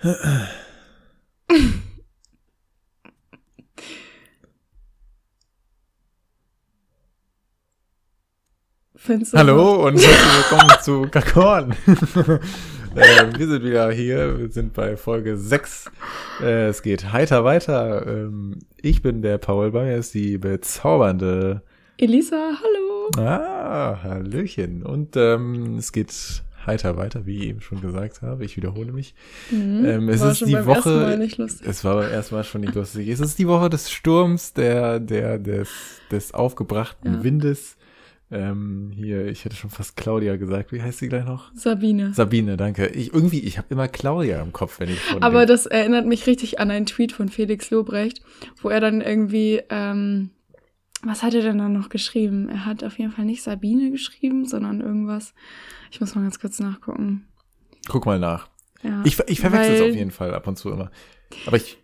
Hallo und herzlich willkommen zu Kakorn. äh, wir sind wieder hier, wir sind bei Folge 6. Äh, es geht heiter weiter. Ähm, ich bin der Paul, ist die bezaubernde Elisa, hallo. Ah, Hallöchen. Und ähm, es geht heiter weiter, wie ich eben schon gesagt habe. Ich wiederhole mich. Mhm. Ähm, es War ist schon die Woche. Mal nicht lustig. Es war beim ersten Mal schon nicht lustig. Es ist die Woche des Sturms, der, der, des, des aufgebrachten Ja. Windes. Ähm, hier, ich hätte schon fast Claudia gesagt. Wie heißt sie gleich noch? Sabine. Sabine, danke. Ich irgendwie, ich habe immer Claudia im Kopf, wenn ich von Aber das erinnert mich richtig an einen Tweet von Felix Lobrecht, wo er dann irgendwie, ähm, was hat er denn dann noch geschrieben? Er hat auf jeden Fall nicht Sabine geschrieben, sondern irgendwas. Ich muss mal ganz kurz nachgucken. Guck mal nach. Ja, Ich, ich verwechsel es auf jeden Fall ab und zu immer. Aber ich,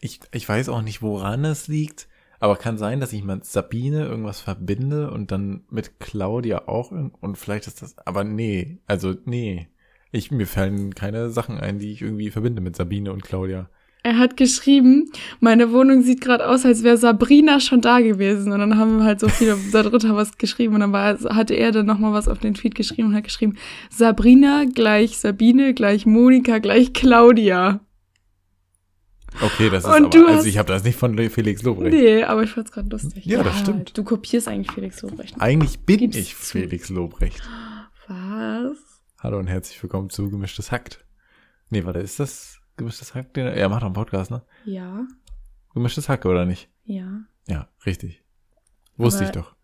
ich, ich weiß auch nicht, woran es liegt. Aber kann sein, dass ich mit Sabine irgendwas verbinde und dann mit Claudia auch und vielleicht ist das, aber nee, also nee. Ich, mir fallen keine Sachen ein, die ich irgendwie verbinde mit Sabine und Claudia. Er hat geschrieben, meine Wohnung sieht gerade aus, als wäre Sabrina schon da gewesen. Und dann haben wir halt so viele darunter was geschrieben. Und dann war, hatte er dann nochmal was auf den Tweet geschrieben und hat geschrieben, Sabrina gleich Sabine gleich Monika gleich Claudia. Okay, das ist Und aber, also ich habe das nicht von Felix Lobrecht. Nee, aber ich fand's gerade lustig. Ja, das stimmt. Du kopierst eigentlich Felix Lobrecht. Eigentlich bin Gib's ich. Felix Lobrecht. Was? Hallo und herzlich willkommen zu Gemischtes Hackt. Nee, warte, ist das Gemischtes Hack? Den, er macht doch einen Podcast, ne? Ja, Gemischtes Hack, oder nicht? ja. Ja, richtig. Wusste Aber- ich doch.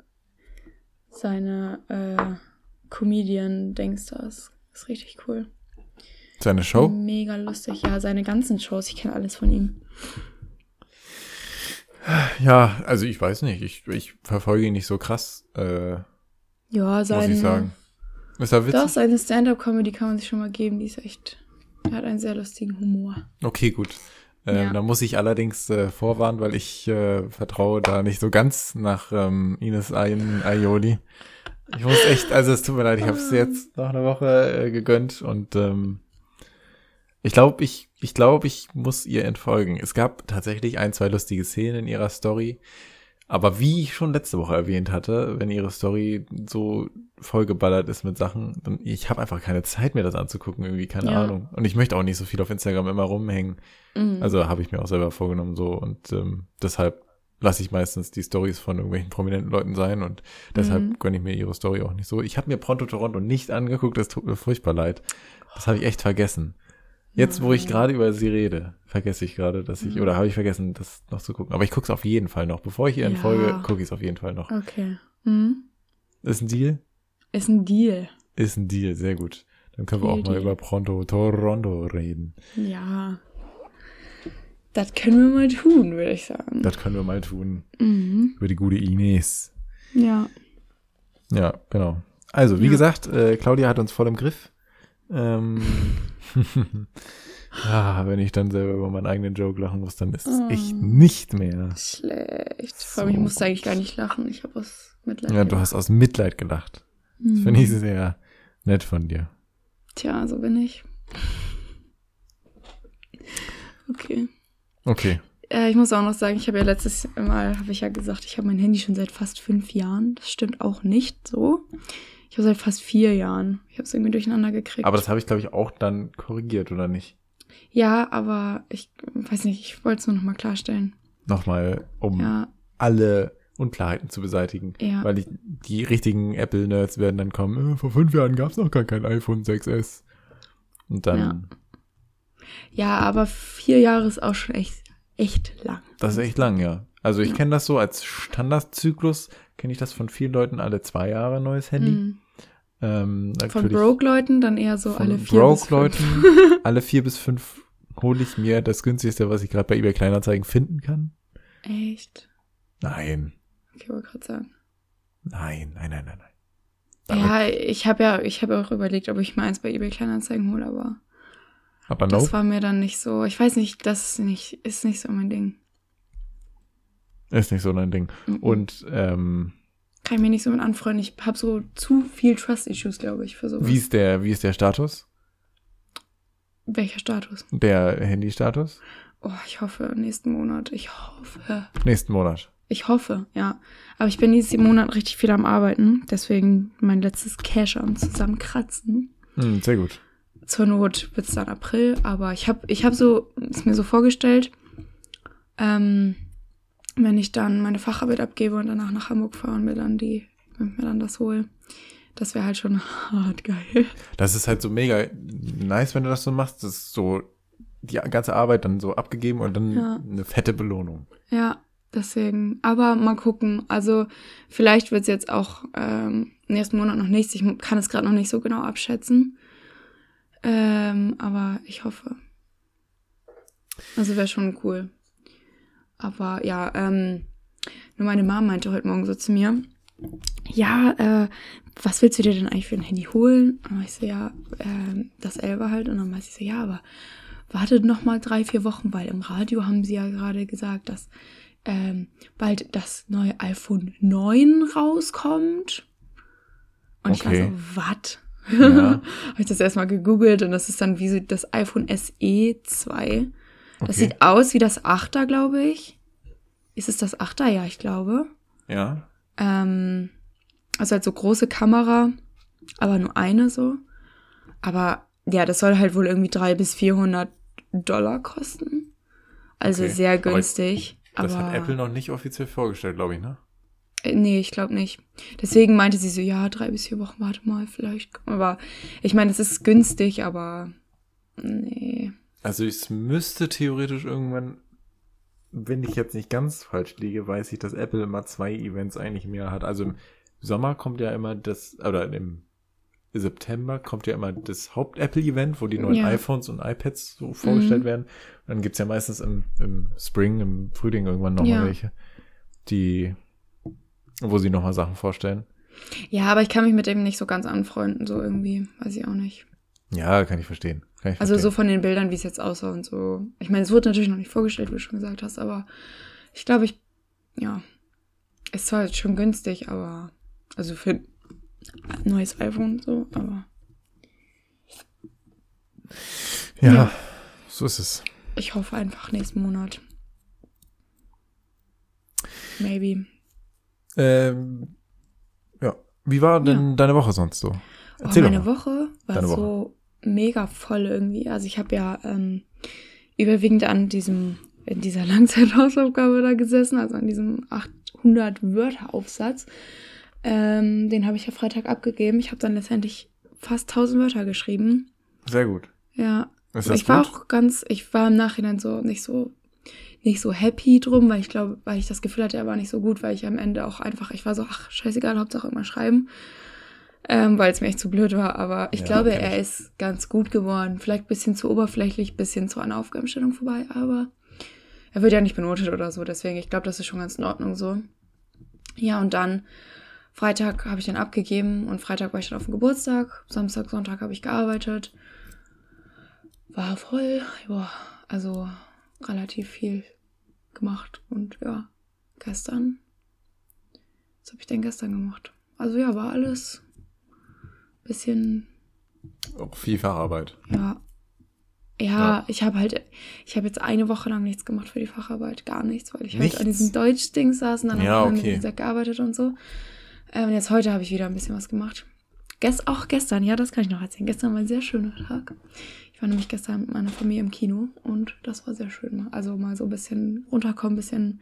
Seine äh, Comedian-Dingsters ist richtig cool. Seine Show? Mega lustig. Ja, seine ganzen Shows, ich kenne alles von ihm. Ja, also ich weiß nicht. Ich, ich verfolge ihn nicht so krass, äh, Ja, seine. muss ich sagen. Ist er Doch, witzig? seine Stand-Up-Comedy kann man sich schon mal geben. Die ist echt. Er hat einen sehr lustigen Humor. Okay, gut. Ähm, Ja. Da muss ich allerdings äh, vorwarnen, weil ich äh, vertraue da nicht so ganz nach ähm, Ines Aioli. Ich muss echt, also es tut mir leid, ich habe es jetzt nach einer Woche äh, gegönnt und ähm, ich glaube, ich, ich glaube, ich muss ihr entfolgen. Es gab tatsächlich ein, zwei lustige Szenen in ihrer Story, aber wie ich schon letzte Woche erwähnt hatte, wenn ihre Story so vollgeballert ist mit Sachen, dann ich habe einfach keine Zeit mir das anzugucken, irgendwie keine Ja. Ahnung. Und ich möchte auch nicht so viel auf Instagram immer rumhängen. Mhm. Also habe ich mir auch selber vorgenommen so und ähm, deshalb lasse ich meistens die Stories von irgendwelchen prominenten Leuten sein und deshalb Mhm. gönne ich mir ihre Story auch nicht so. Ich habe mir Pronto Toronto nicht angeguckt, das tut mir furchtbar leid. Das habe ich echt vergessen. Jetzt, wo ich gerade über sie rede, vergesse ich gerade, dass ich, Mhm. oder habe ich vergessen, das noch zu gucken. Aber ich gucke es auf jeden Fall noch. Bevor ich ihr entfolge, Ja. gucke ich es auf jeden Fall noch. okay. Mhm. Ist ein Deal? Ist ein Deal. Ist ein Deal, sehr gut. Dann können wir Deal, auch mal Deal. über Pronto Toronto reden. Ja. Das können wir mal tun, würde ich sagen. Das können wir mal tun. Mhm. Über die gute Ines. Ja. Ja, genau. Also, wie Ja. gesagt, äh, Claudia hat uns voll im Griff. Ähm, ah, wenn ich dann selber über meinen eigenen Joke lachen muss, dann ist es Oh. echt nicht mehr. Schlecht. Vor allem, ich musste eigentlich gar nicht lachen. Ich habe aus Mitleid. Ja, du hast aus Mitleid gelacht. Das Mhm. finde ich sehr nett von dir. Tja, so bin ich. Okay. Okay. Äh, ich muss auch noch sagen, ich habe ja letztes Mal, habe ich ja gesagt, ich habe mein Handy schon seit fast fünf Jahren. Das stimmt auch nicht so. Ich habe seit fast vier Jahren. Ich habe es irgendwie durcheinander gekriegt. Aber das habe ich, glaube ich, auch dann korrigiert, oder nicht? ja, aber ich weiß nicht, ich wollte es nur noch mal klarstellen. Nochmal, um Ja, alle Unklarheiten zu beseitigen. ja. Weil die, die richtigen Apple-Nerds werden dann kommen, äh, vor fünf Jahren gab es noch gar kein iPhone 6S. Und dann, Ja. Ja, aber vier Jahre ist auch schon echt, echt lang. das ist echt lang, ja. Also ich Ja. kenne das so als Standardzyklus, kenne ich das von vielen Leuten alle zwei Jahre neues Handy. Mhm. Ähm, Von Broke-Leuten dann eher so alle vier bis fünf. Broke-Leuten, alle vier bis fünf hole ich mir das günstigste, was ich gerade bei eBay Kleinanzeigen finden kann. Echt? Nein, Okay, wollte gerade sagen. nein, nein, nein, nein, nein. Ja, ich habe ja, ich habe auch überlegt, ob ich mir eins bei eBay Kleinanzeigen hole, aber Aber das war mir dann nicht so. Ich weiß nicht, das ist nicht, ist nicht so mein Ding. ist nicht so dein Ding. Mhm. Und ähm, kann ich mir nicht so mit anfreunden. Ich habe so zu viel Trust-Issues, glaube ich, für sowas. wie ist der, wie ist der Status? Welcher Status? Der Handystatus? Oh, ich hoffe, nächsten Monat. Ich hoffe. Nächsten Monat. Ich hoffe, ja. Aber ich bin diesen Monat richtig viel am Arbeiten. Deswegen mein letztes Cash am Zusammenkratzen. Hm, sehr gut. Zur Not wird es dann April. Aber ich habe ich hab so, es mir so vorgestellt, ähm, wenn ich dann meine Facharbeit abgebe und danach nach Hamburg fahre und mir dann die, mir dann das hole. Das wäre halt schon hart geil. Das ist halt so mega nice, wenn du das so machst. Das ist so die ganze Arbeit dann so abgegeben und dann Ja. eine fette Belohnung. Ja, deswegen. Aber mal gucken. Also vielleicht wird es jetzt auch ähm, nächsten Monat noch nichts. Ich kann es gerade noch nicht so genau abschätzen. Ähm, aber ich hoffe. Also wäre schon cool. Aber ja, ähm, nur meine Mom meinte heute Morgen so zu mir, ja, äh, was willst du dir denn eigentlich für ein Handy holen? Und ich so, ja, ähm, das 11 halt. Und dann meinte sie so, ja, aber wartet noch mal drei, vier Wochen, weil im Radio haben sie ja gerade gesagt, dass ähm, bald das neue iPhone 9 rauskommt. Und ich Okay. war so, was? Ja. Habe ich das erstmal gegoogelt und das ist dann wie so das iPhone SE 2. Das Okay. sieht aus wie das 8er, glaube ich. Ist es das 8er? Ja, ich glaube. Ja. Ähm, also halt so große Kamera, aber nur eine so. Aber ja, das soll halt wohl irgendwie 300 bis 400 Dollar kosten. Also Okay. sehr Aber günstig. Aber, Das hat Apple noch nicht offiziell vorgestellt, glaube ich, ne? Äh, Nee, ich glaube nicht. Deswegen meinte sie so, ja, drei bis vier Wochen, warte mal, vielleicht. Aber ich meine, es ist günstig, aber nee. Also es müsste theoretisch irgendwann, wenn ich jetzt nicht ganz falsch liege, weiß ich, dass Apple immer zwei Events eigentlich mehr hat. Also im Sommer kommt ja immer das, oder im September kommt ja immer das Haupt-Apple-Event, wo die neuen Ja. iPhones und iPads so vorgestellt Mhm. werden. Und dann gibt's ja meistens im, im Spring, im Frühling irgendwann nochmal Ja. welche, die, wo sie nochmal Sachen vorstellen. Ja, aber ich kann mich mit dem nicht so ganz anfreunden, so irgendwie. Weiß ich auch nicht. Ja, kann ich verstehen. Kann ich Also so verstehen. von den Bildern, wie es jetzt aussah und so. Ich meine, es wurde natürlich noch nicht vorgestellt, wie du schon gesagt hast, aber ich glaube, ich, ja, ist zwar jetzt schon günstig, aber, also für ein neues iPhone so, aber ja, ja. so ist es. ich hoffe einfach nächsten Monat. Maybe. Ähm, ja. Wie war denn deine Woche sonst so? Oh, Erzähl meine doch mal. Woche war Deine Woche. so mega voll irgendwie. Also ich habe ja ähm, überwiegend an diesem, in dieser Langzeithausaufgabe da gesessen, also an diesem 800 Wörter-Aufsatz. Ähm, den habe ich ja Freitag abgegeben. Ich habe dann letztendlich fast 1000 Wörter geschrieben. Sehr gut. Ja, Ist das ich war gut? auch ganz, ich war im Nachhinein so nicht so nicht so happy drum, weil ich glaube, weil ich das Gefühl hatte, er war nicht so gut, weil ich am Ende auch einfach, ich war so, ach, scheißegal, Hauptsache immer schreiben, ähm, weil es mir echt zu blöd war. Aber ich Ja, glaube, kenn er ist ganz gut geworden. Vielleicht ein bisschen zu oberflächlich, bisschen zu einer Aufgabenstellung vorbei, aber er wird ja nicht benotet oder so, deswegen, ich glaube, das ist schon ganz in Ordnung so. Ja, und dann Freitag habe ich den abgegeben und Freitag war ich dann auf dem Geburtstag. Samstag, Sonntag habe ich gearbeitet. War voll, ja, also relativ viel gemacht und ja, gestern. Was habe ich denn gestern gemacht? Also ja, war alles bisschen, Auch viel Facharbeit. ja. Ja, Ja. ich habe halt, ich habe jetzt eine Woche lang nichts gemacht für die Facharbeit, gar nichts, weil ich Nichts? halt an diesem Deutsch-Ding saß und dann Ja, habe ich mit okay. diesem Sack gearbeitet und so. Ähm, jetzt heute habe ich wieder ein bisschen was gemacht. Gest auch gestern, ja, das kann ich noch erzählen. Gestern war ein sehr schöner Tag. Ich war nämlich gestern mit meiner Familie im Kino und das war sehr schön. Also mal so ein bisschen runterkommen, ein bisschen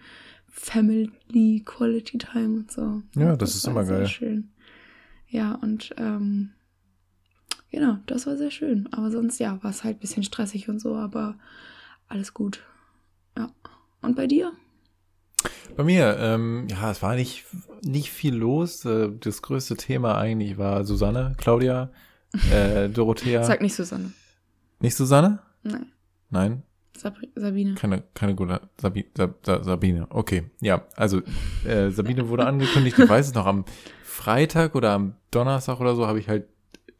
Family Quality Time und so. Ja, das ist war immer sehr geil. schön. Ja, und ähm, genau, das war sehr schön. Aber sonst, ja, war es halt ein bisschen stressig und so, aber alles gut. Ja. Und bei dir? Bei mir, ähm, ja, es war nicht, nicht viel los. Äh, Das größte Thema eigentlich war Susanne, Claudia, äh, Dorothea. Sag nicht Susanne. Nicht Susanne? Nein, Nein, Sabri Sabine. keine, keine gute Sabi, Sab, Sa, Sabine. Okay, ja, also äh, Sabine wurde angekündigt. Ich weiß es noch am Freitag oder am Donnerstag oder so habe ich halt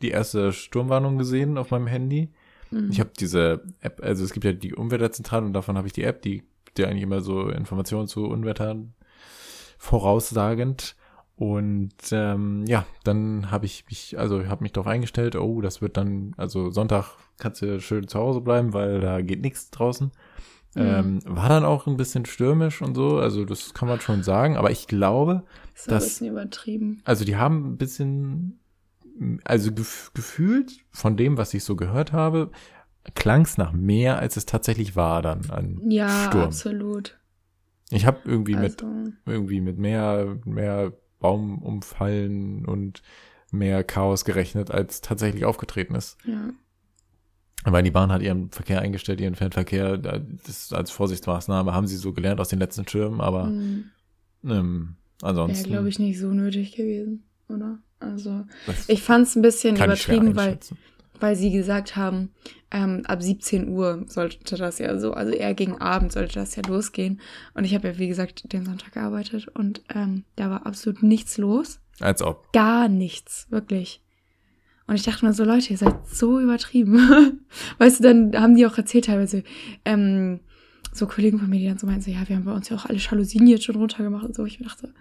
die erste Sturmwarnung gesehen auf meinem Handy. Mhm. Ich habe diese App, also es gibt ja die Unwetterzentrale und davon habe ich die App, die die eigentlich immer so Informationen zu Unwettern voraussagend. Und ähm, ja, dann habe ich mich, also habe mich darauf eingestellt, oh, das wird dann, also Sonntag kannst du schön zu Hause bleiben, weil da geht nichts draußen. Mhm. Ähm, war dann auch ein bisschen stürmisch und so, also das kann man schon sagen, aber ich glaube, Das ist ein bisschen übertrieben. also die haben ein bisschen, also gef gefühlt von dem, was ich so gehört habe, klang es nach mehr, als es tatsächlich war dann an Ja, Sturm. absolut. Ich habe irgendwie mit Also, irgendwie mit mehr mehr Baumumfallen und mehr Chaos gerechnet, als tatsächlich aufgetreten ist. ja. Weil die Bahn hat ihren Verkehr eingestellt, ihren Fernverkehr, da- das als Vorsichtsmaßnahme haben sie so gelernt aus den letzten Stürmen, aber Hm. ähm, Wäre, ansonsten glaube ich, nicht so nötig gewesen, oder? Also, das ich fand es ein bisschen übertrieben, weil, weil sie gesagt haben, ähm, ab 17 Uhr sollte das ja so, also eher gegen Abend sollte das ja losgehen. Und ich habe ja, wie gesagt, den Sonntag gearbeitet und ähm, da war absolut nichts los. Als ob. Gar nichts, wirklich. Und ich dachte mir so, Leute, ihr seid so übertrieben. weißt du, dann haben die auch erzählt teilweise, ähm, so Kollegen von mir, die dann so meinten, so, ja, wir haben bei uns ja auch alle Jalousien jetzt schon runtergemacht und so. Ich dachte,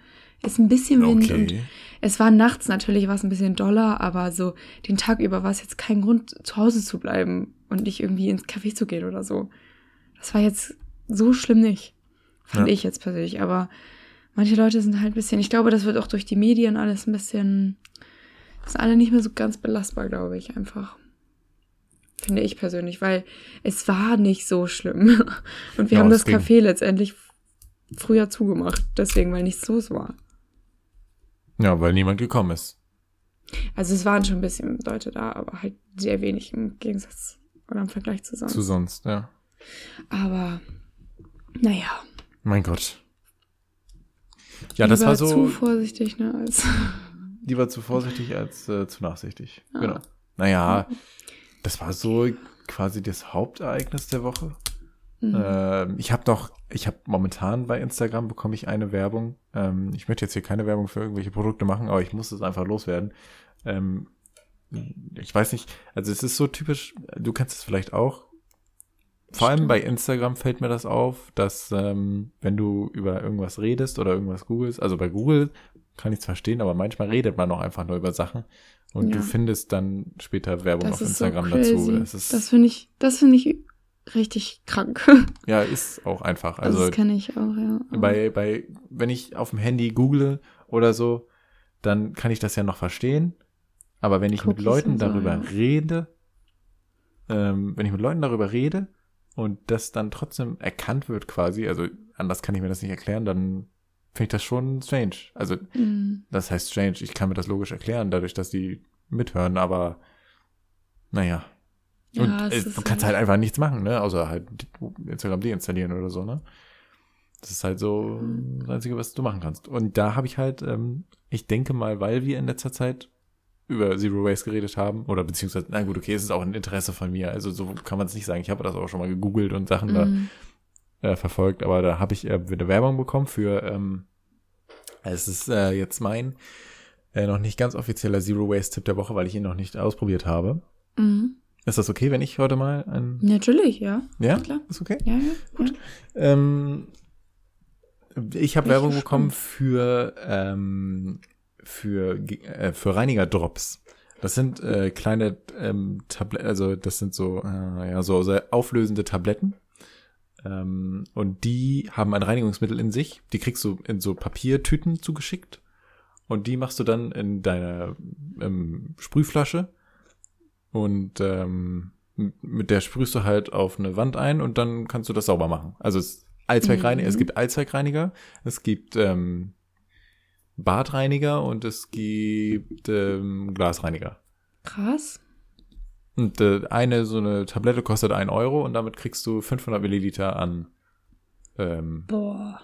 ist ein bisschen Wind und Okay. es war nachts natürlich, war es ein bisschen doller, aber so den Tag über war es jetzt kein Grund, zu Hause zu bleiben und nicht irgendwie ins Café zu gehen oder so. Das war jetzt so schlimm nicht. Fand Ja. ich jetzt persönlich. Aber manche Leute sind halt ein bisschen, ich glaube, das wird auch durch die Medien alles ein bisschen, sind alle nicht mehr so ganz belastbar, glaube ich, einfach. Finde ich persönlich, weil es war nicht so schlimm. Und wir Ja, haben das ging. Café letztendlich früher zugemacht, deswegen, weil nichts los war. Ja, weil niemand gekommen ist. Also es waren schon ein bisschen Leute da, aber halt sehr wenig im Gegensatz oder im Vergleich zu sonst. Zu sonst, ja. aber naja. Mein Gott. Ja, das lieber war so, zu vorsichtig, ne? Als lieber zu vorsichtig als äh, zu nachsichtig. Ja. Genau. Naja, das war so quasi das Hauptereignis der Woche. Mhm. Ähm, ich habe noch, ich habe momentan bei Instagram bekomme ich eine Werbung. Ähm, ich möchte jetzt hier keine Werbung für irgendwelche Produkte machen, aber ich muss es einfach loswerden. Ähm, ich weiß nicht, also es ist so typisch, du kennst es vielleicht auch. Vor allem Stimmt. bei Instagram fällt mir das auf, dass ähm, wenn du über irgendwas redest oder irgendwas googelst, also bei Google kann ich es verstehen, aber manchmal redet man auch einfach nur über Sachen und Ja. du findest dann später Werbung das auf so Instagram crazy. dazu. Das das finde ich, das finde ich richtig krank. ja, ist auch einfach. Also, Also das kenne ich auch, ja. Bei, bei, wenn ich auf dem Handy google oder so, dann kann ich das ja noch verstehen. Aber wenn ich mit Cookies Leuten und so, darüber ja. rede, ähm, wenn ich mit Leuten darüber rede und das dann trotzdem erkannt wird quasi, also anders kann ich mir das nicht erklären, dann finde ich das schon strange. Also Mhm. das heißt strange, ich kann mir das logisch erklären, dadurch, dass die mithören, aber naja. Und Ja, es äh, du kannst halt- einfach nichts machen, ne? Außer halt Instagram deinstallieren oder so, ne? Das ist halt so das Einzige, was du machen kannst. Und da habe ich halt, ähm, ich denke mal, weil wir in letzter Zeit über Zero Waste geredet haben, oder beziehungsweise, na gut, okay, es ist auch ein Interesse von mir, also so kann man es nicht sagen. Ich habe das auch schon mal gegoogelt und Sachen da Mhm. Äh, verfolgt, aber da habe ich äh, eine Werbung bekommen für, ähm, es ist äh, jetzt mein äh, noch nicht ganz offizieller Zero Waste Tipp der Woche, weil ich ihn noch nicht ausprobiert habe. Mhm. Ist das okay, wenn ich heute mal ein, Natürlich, ja. ja, klar. ist okay? Ja, ja. Gut. Ähm, ich habe Werbung gespannt. bekommen für ähm, für äh, für Reinigerdrops. Das sind äh, kleine ähm, Tabletten, also das sind so äh, ja so auflösende Tabletten. Ähm, und die haben ein Reinigungsmittel in sich. Die kriegst du in so Papiertüten zugeschickt. Und die machst du dann in deine ähm, Sprühflasche. Und ähm, mit der sprühst du halt auf eine Wand ein und dann kannst du das sauber machen. Also es, Allzweckreiniger, Mhm. es gibt Allzweckreiniger, es gibt ähm, Badreiniger und es gibt ähm, Glasreiniger. Krass. Und äh, eine so eine Tablette kostet ein Euro und damit kriegst du 500 Milliliter an ähm, Boah.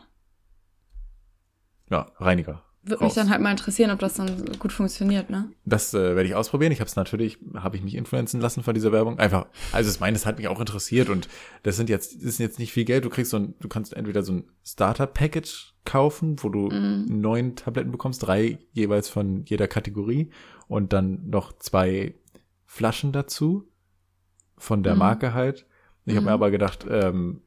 ja, Reiniger. Würde mich raus. dann halt mal interessieren, ob das dann gut funktioniert, ne? Das äh, werde ich ausprobieren. Ich habe es natürlich, habe ich mich influenzen lassen von dieser Werbung. Einfach, also ich meine, es hat mich auch interessiert und das sind jetzt, das ist jetzt nicht viel Geld. Du kriegst so ein, du kannst entweder so ein Starter-Package kaufen, wo du Mhm. neun Tabletten bekommst, drei jeweils von jeder Kategorie und dann noch zwei Flaschen dazu von der Mhm. Marke halt. Ich habe mir Mhm. aber gedacht, ähm,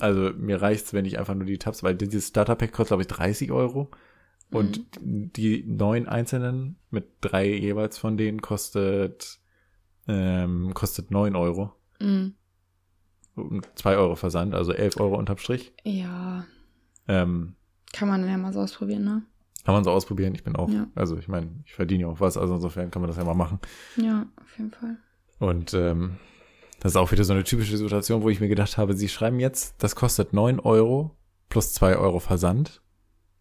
also mir reicht's, wenn ich einfach nur die Tabs, weil dieses Starter-Pack kostet, glaube ich, 30 Euro. Und die neun einzelnen mit drei jeweils von denen kostet, ähm, kostet neun Euro. Mhm. Und zwei Euro Versand, also elf Euro unterm Strich. Ja, Ähm, kann man dann ja mal so ausprobieren, ne? Kann man so ausprobieren. Ich bin auch, Ja. also ich meine, ich verdiene ja auch was, also insofern kann man das ja mal machen. Ja, auf jeden Fall. Und ähm, das ist auch wieder so eine typische Situation, wo ich mir gedacht habe, sie schreiben jetzt, das kostet neun Euro plus zwei Euro Versand.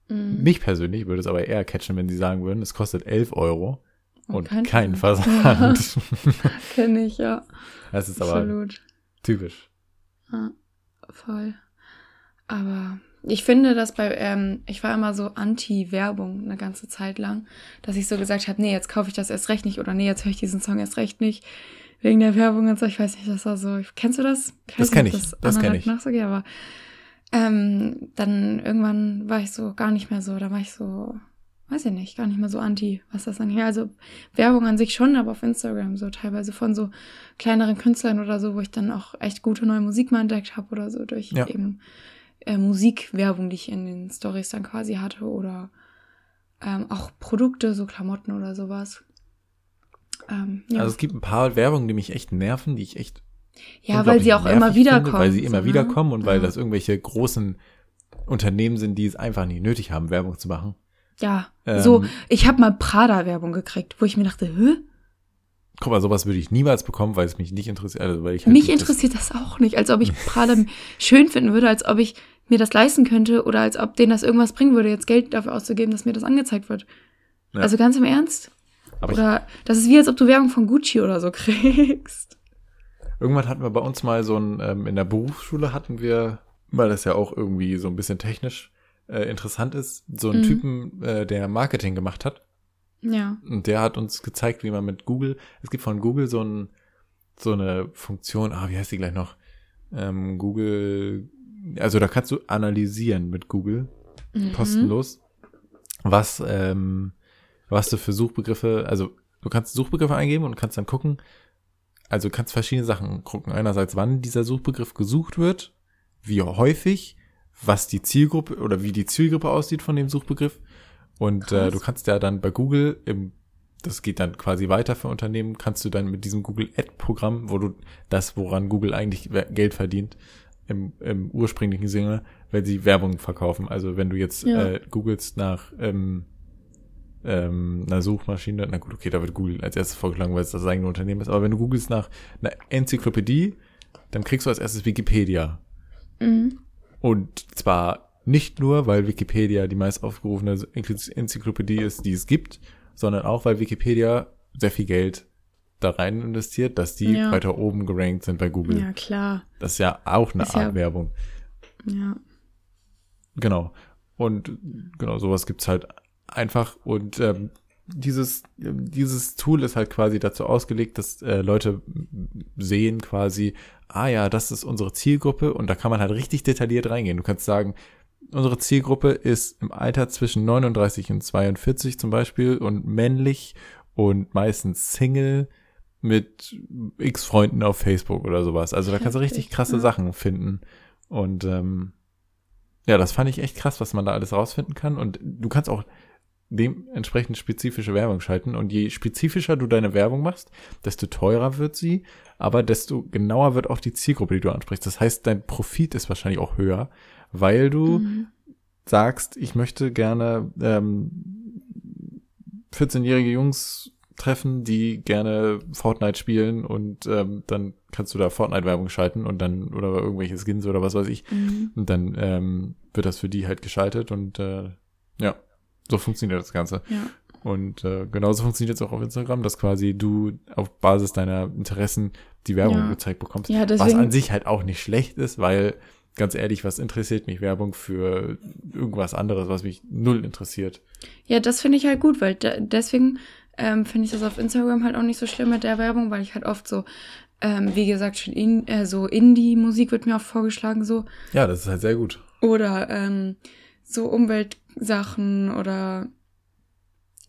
Mhm. Mich persönlich würde es aber eher catchen, wenn sie sagen würden, es kostet elf Euro und kein kein Versand. Versand. Kenne ich, ja. Das ist aber Absolut. typisch. Ja, voll. Aber ich finde, dass bei, ähm, ich war immer so anti-Werbung eine ganze Zeit lang, dass ich so gesagt habe, nee, jetzt kaufe ich das erst recht nicht oder nee, jetzt höre ich diesen Song erst recht nicht. Wegen der Werbung und so, ich weiß nicht, das war so. Kennst du das? Ich Das weiß kenn nicht, ich, das kenn anderen ich. Nachsage, aber ähm, dann irgendwann war ich so gar nicht mehr so, da war ich so, weiß ich nicht, gar nicht mehr so anti, was das angeht. Also Werbung an sich schon, aber auf Instagram so teilweise von so kleineren Künstlern oder so, wo ich dann auch echt gute neue Musik mal entdeckt habe oder so durch Ja. eben äh, Musikwerbung, die ich in den Stories dann quasi hatte oder ähm, auch Produkte, so Klamotten oder sowas. Ähm, ja, Also es gibt ein paar Werbungen, die mich echt nerven, die ich echt ja weil sie auch immer wieder finde, kommen. Weil sie immer so, wieder ne? kommen und weil ja. das irgendwelche großen Unternehmen sind, die es einfach nicht nötig haben, Werbung zu machen. Ja, Ähm, so, ich habe mal Prada-Werbung gekriegt, wo ich mir dachte, hä? Guck mal, sowas würde ich niemals bekommen, weil es mich nicht interessiert. Also weil ich halt Mich das- interessiert das auch nicht, als ob ich Prada schön finden würde, als ob ich mir das leisten könnte oder als ob denen das irgendwas bringen würde, jetzt Geld dafür auszugeben, dass mir das angezeigt wird. Ja. Also ganz im Ernst? Aber Oder das ist wie, als ob du Werbung von Gucci oder so kriegst. irgendwann hatten wir bei uns mal so ein, ähm, in der Berufsschule hatten wir, weil das ja auch irgendwie so ein bisschen technisch äh, interessant ist, so einen Mhm. Typen, äh, der Marketing gemacht hat. Ja. Und der hat uns gezeigt, wie man mit Google, es gibt von Google so, ein, so eine Funktion, ah, wie heißt die gleich noch? Ähm, Google, also da kannst du analysieren mit Google, Mhm. kostenlos, was, ähm, was du für Suchbegriffe, also du kannst Suchbegriffe eingeben und kannst dann gucken, also du kannst verschiedene Sachen gucken. Einerseits, wann dieser Suchbegriff gesucht wird, wie häufig, was die Zielgruppe oder wie die Zielgruppe aussieht von dem Suchbegriff. Und äh, du kannst ja dann bei Google im das geht dann quasi weiter für Unternehmen, kannst du dann mit diesem Google Ad-Programm, wo du das, woran Google eigentlich Geld verdient, im, im ursprünglichen Sinne, weil sie Werbung verkaufen. Also wenn du jetzt Ja. äh, googelst nach ähm, ähm, einer Suchmaschine, na gut, okay, da wird Google als erstes vorgeschlagen, weil es das eigene Unternehmen ist, aber wenn du googelst nach einer Enzyklopädie, dann kriegst du als erstes Wikipedia. Mhm. Und zwar nicht nur, weil Wikipedia die meist aufgerufene Enzyklopädie ist, die es gibt, sondern auch, weil Wikipedia sehr viel Geld da rein investiert, dass die Ja. weiter oben gerankt sind bei Google. Ja, klar. Das ist ja auch eine Ist Art ja- Werbung. Ja. Genau. Und genau, sowas gibt's halt einfach. Und ähm, dieses, dieses Tool ist halt quasi dazu ausgelegt, dass äh, Leute sehen quasi, ah ja, das ist unsere Zielgruppe und da kann man halt richtig detailliert reingehen. Du kannst sagen, unsere Zielgruppe ist im Alter zwischen 39 und 42 zum Beispiel und männlich und meistens Single mit x Freunden auf Facebook oder sowas. Also da kannst du richtig krasse. Sachen finden. Und ähm, ja, das fand ich echt krass, was man da alles rausfinden kann. Und du kannst auch dementsprechend spezifische Werbung schalten. Und je spezifischer du deine Werbung machst, desto teurer wird sie, aber desto genauer wird auch die Zielgruppe, die du ansprichst. Das heißt, dein Profit ist wahrscheinlich auch höher, weil du Mhm. sagst, ich möchte gerne ähm, 14-jährige Jungs treffen, die gerne Fortnite spielen und ähm, dann kannst du da Fortnite-Werbung schalten und dann oder irgendwelche Skins oder was weiß ich Mhm. und dann ähm, wird das für die halt geschaltet und äh, ja, so funktioniert das Ganze. Ja. Und äh, genauso funktioniert es auch auf Instagram, dass quasi du auf Basis deiner Interessen die Werbung Ja. gezeigt bekommst. Ja, was deswegen- an sich halt auch nicht schlecht ist, weil ganz ehrlich, was interessiert mich Werbung für irgendwas anderes, was mich null interessiert? Ja, das finde ich halt gut, weil da, deswegen ähm, finde ich das auf Instagram halt auch nicht so schlimm mit der Werbung, weil ich halt oft so, ähm, wie gesagt, schon in, äh, so Indie-Musik wird mir oft vorgeschlagen, so. Ja, das ist halt sehr gut. Oder ähm, so Umweltsachen oder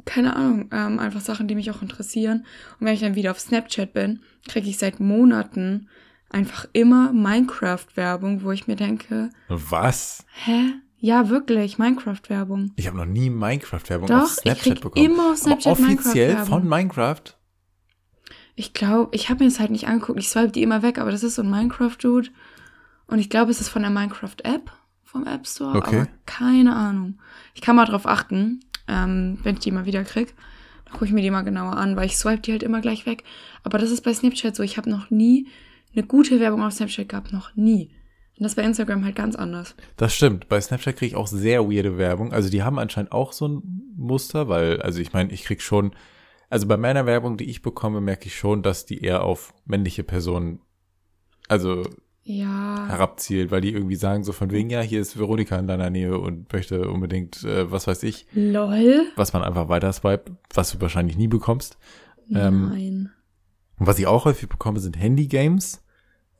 keine Ahnung, ähm, einfach Sachen, die mich auch interessieren. Und wenn ich dann wieder auf Snapchat bin, kriege ich seit Monaten einfach immer Minecraft-Werbung, wo ich mir denke, Was? hä? Ja, wirklich, Minecraft-Werbung. Ich habe noch nie Minecraft-Werbung auf Snapchat ich bekommen. immer auf Snapchat Aber offiziell Minecraft-Werbung. von Minecraft? Ich glaube, ich habe mir das halt nicht angeguckt. Ich swipe die immer weg, aber das ist so ein Minecraft-Dude. Und ich glaube, es ist von der Minecraft-App vom App Store. Okay. Aber keine Ahnung. Ich kann mal drauf achten, ähm, wenn ich die mal wieder krieg. Dann gucke ich mir die mal genauer an, weil ich swipe die halt immer gleich weg. Aber das ist bei Snapchat so. Ich habe noch nie eine gute Werbung auf Snapchat gehabt. Noch nie. Und das ist bei Instagram halt ganz anders. Das stimmt. Bei Snapchat kriege ich auch sehr weirde Werbung. Also die haben anscheinend auch so ein Muster, weil, also ich meine, ich krieg schon, also bei meiner Werbung, die ich bekomme, merke ich schon, dass die eher auf männliche Personen, also Ja. herabzielt, weil die irgendwie sagen so von wegen, ja, hier ist Veronika in deiner Nähe und möchte unbedingt, äh, was weiß ich, Lol. was man einfach weiter swipe, was du wahrscheinlich nie bekommst. Ähm, Nein. Und was ich auch häufig bekomme, sind Handy-Games.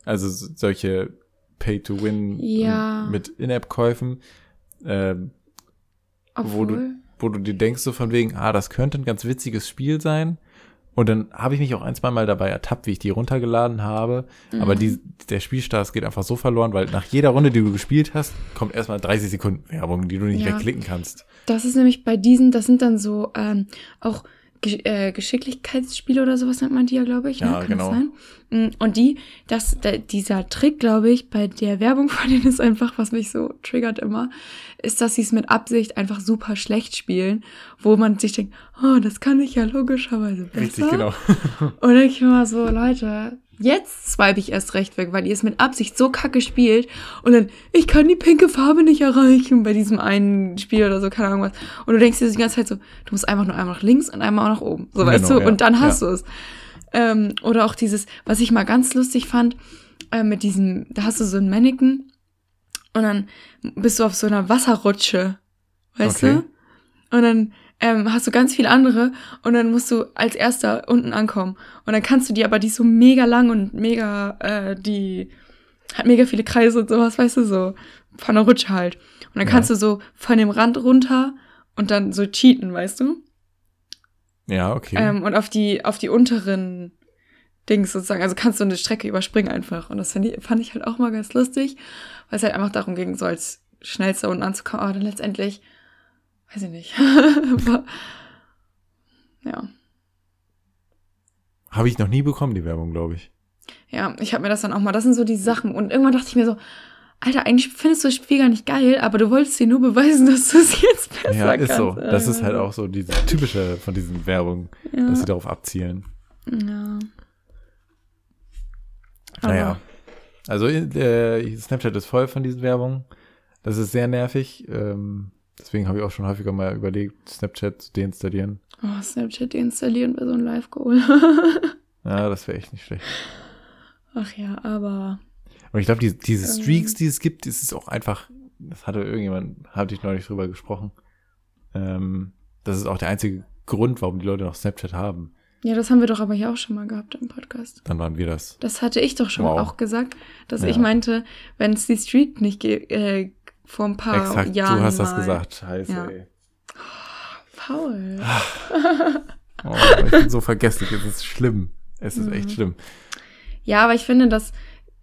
Also so- solche Pay-to-Win Ja. mit In-App-Käufen, ähm, wo du, wo du dir denkst so von wegen, ah, das könnte ein ganz witziges Spiel sein. Und dann habe ich mich auch ein, zwei Mal dabei ertappt, wie ich die runtergeladen habe. Aber die, der Spielspaß geht einfach so verloren, weil nach jeder Runde, die du gespielt hast, kommt erstmal 30 Sekunden Werbung, die du nicht Ja. wegklicken kannst. Das ist nämlich bei diesen, das sind dann so ähm, auch Gesch äh, Geschicklichkeitsspiele oder sowas nennt man die ja, glaube ich. Ja, ne? Kann genau. Das sein? Mm, Und die, das, da, dieser Trick, glaube ich, bei der Werbung von denen ist einfach, was mich so triggert immer, ist, dass sie es mit Absicht einfach super schlecht spielen, wo man sich denkt, oh, das kann ich ja logischerweise besser. Richtig, genau. Und ich mal so, Leute, jetzt swipe ich erst recht weg, weil ihr es mit Absicht so kacke spielt und dann, ich kann die pinke Farbe nicht erreichen bei diesem einen Spiel oder so, keine Ahnung was. Und du denkst dir die ganze Zeit so, du musst einfach nur einmal nach links und einmal auch nach oben. So, weißt Genau, du? ja, Und dann hast ja. du es. Ähm, oder auch dieses, was ich mal ganz lustig fand, äh, mit diesem, da hast du so ein Mannequin und dann bist du auf so einer Wasserrutsche, weißt Okay. du? Und dann ähm, hast du ganz viele andere und dann musst du als erster unten ankommen. Und dann kannst du die, aber die ist so mega lang und mega, äh, die hat mega viele Kreise und sowas, weißt du, so von der Rutsche halt. Und dann Ja. kannst du so von dem Rand runter und dann so cheaten, weißt du? Ja, okay. Ähm, und auf die, auf die unteren Dings sozusagen. Also kannst du eine Strecke überspringen einfach. Und das fand ich, fand ich halt auch mal ganz lustig, weil es halt einfach darum ging, so als schnellster unten anzukommen. Aber dann letztendlich, weiß ich nicht. Ja. Habe ich noch nie bekommen, die Werbung, glaube ich. Ja, ich habe mir das dann auch mal, das sind so die Sachen. Und irgendwann dachte ich mir so, Alter, eigentlich findest du das Spiel gar nicht geil, aber du wolltest dir nur beweisen, dass du es jetzt besser Ja, ist kannst. so. Das ist halt auch so diese typische von diesen Werbungen, Ja. dass sie darauf abzielen. ja. Naja. Also äh, Snapchat ist voll von diesen Werbungen. Das ist sehr nervig. Ähm, deswegen habe ich auch schon häufiger mal überlegt, Snapchat zu deinstallieren. Oh, Snapchat deinstallieren wäre so ein Live-Goal. Ja, das wäre echt nicht schlecht. Ach ja, aber Und ich glaube, die, diese Ähm. Streaks, die es gibt, das ist auch einfach, das hatte irgendjemand, hatte ich neulich drüber gesprochen. Ähm, das ist auch der einzige Grund, warum die Leute noch Snapchat haben. Ja, das haben wir doch aber hier auch schon mal gehabt im Podcast. Dann waren wir das. Das hatte ich doch schon Wow. auch gesagt, dass Ja. ich meinte, wenn es die Streak nicht äh, vor ein paar Exakt, Jahren du hast das mal- gesagt. Scheiße, Ja. ey. Faul. Oh, ich bin so vergesslich, es ist schlimm. Es ist Mhm. echt schlimm. Ja, aber ich finde, dass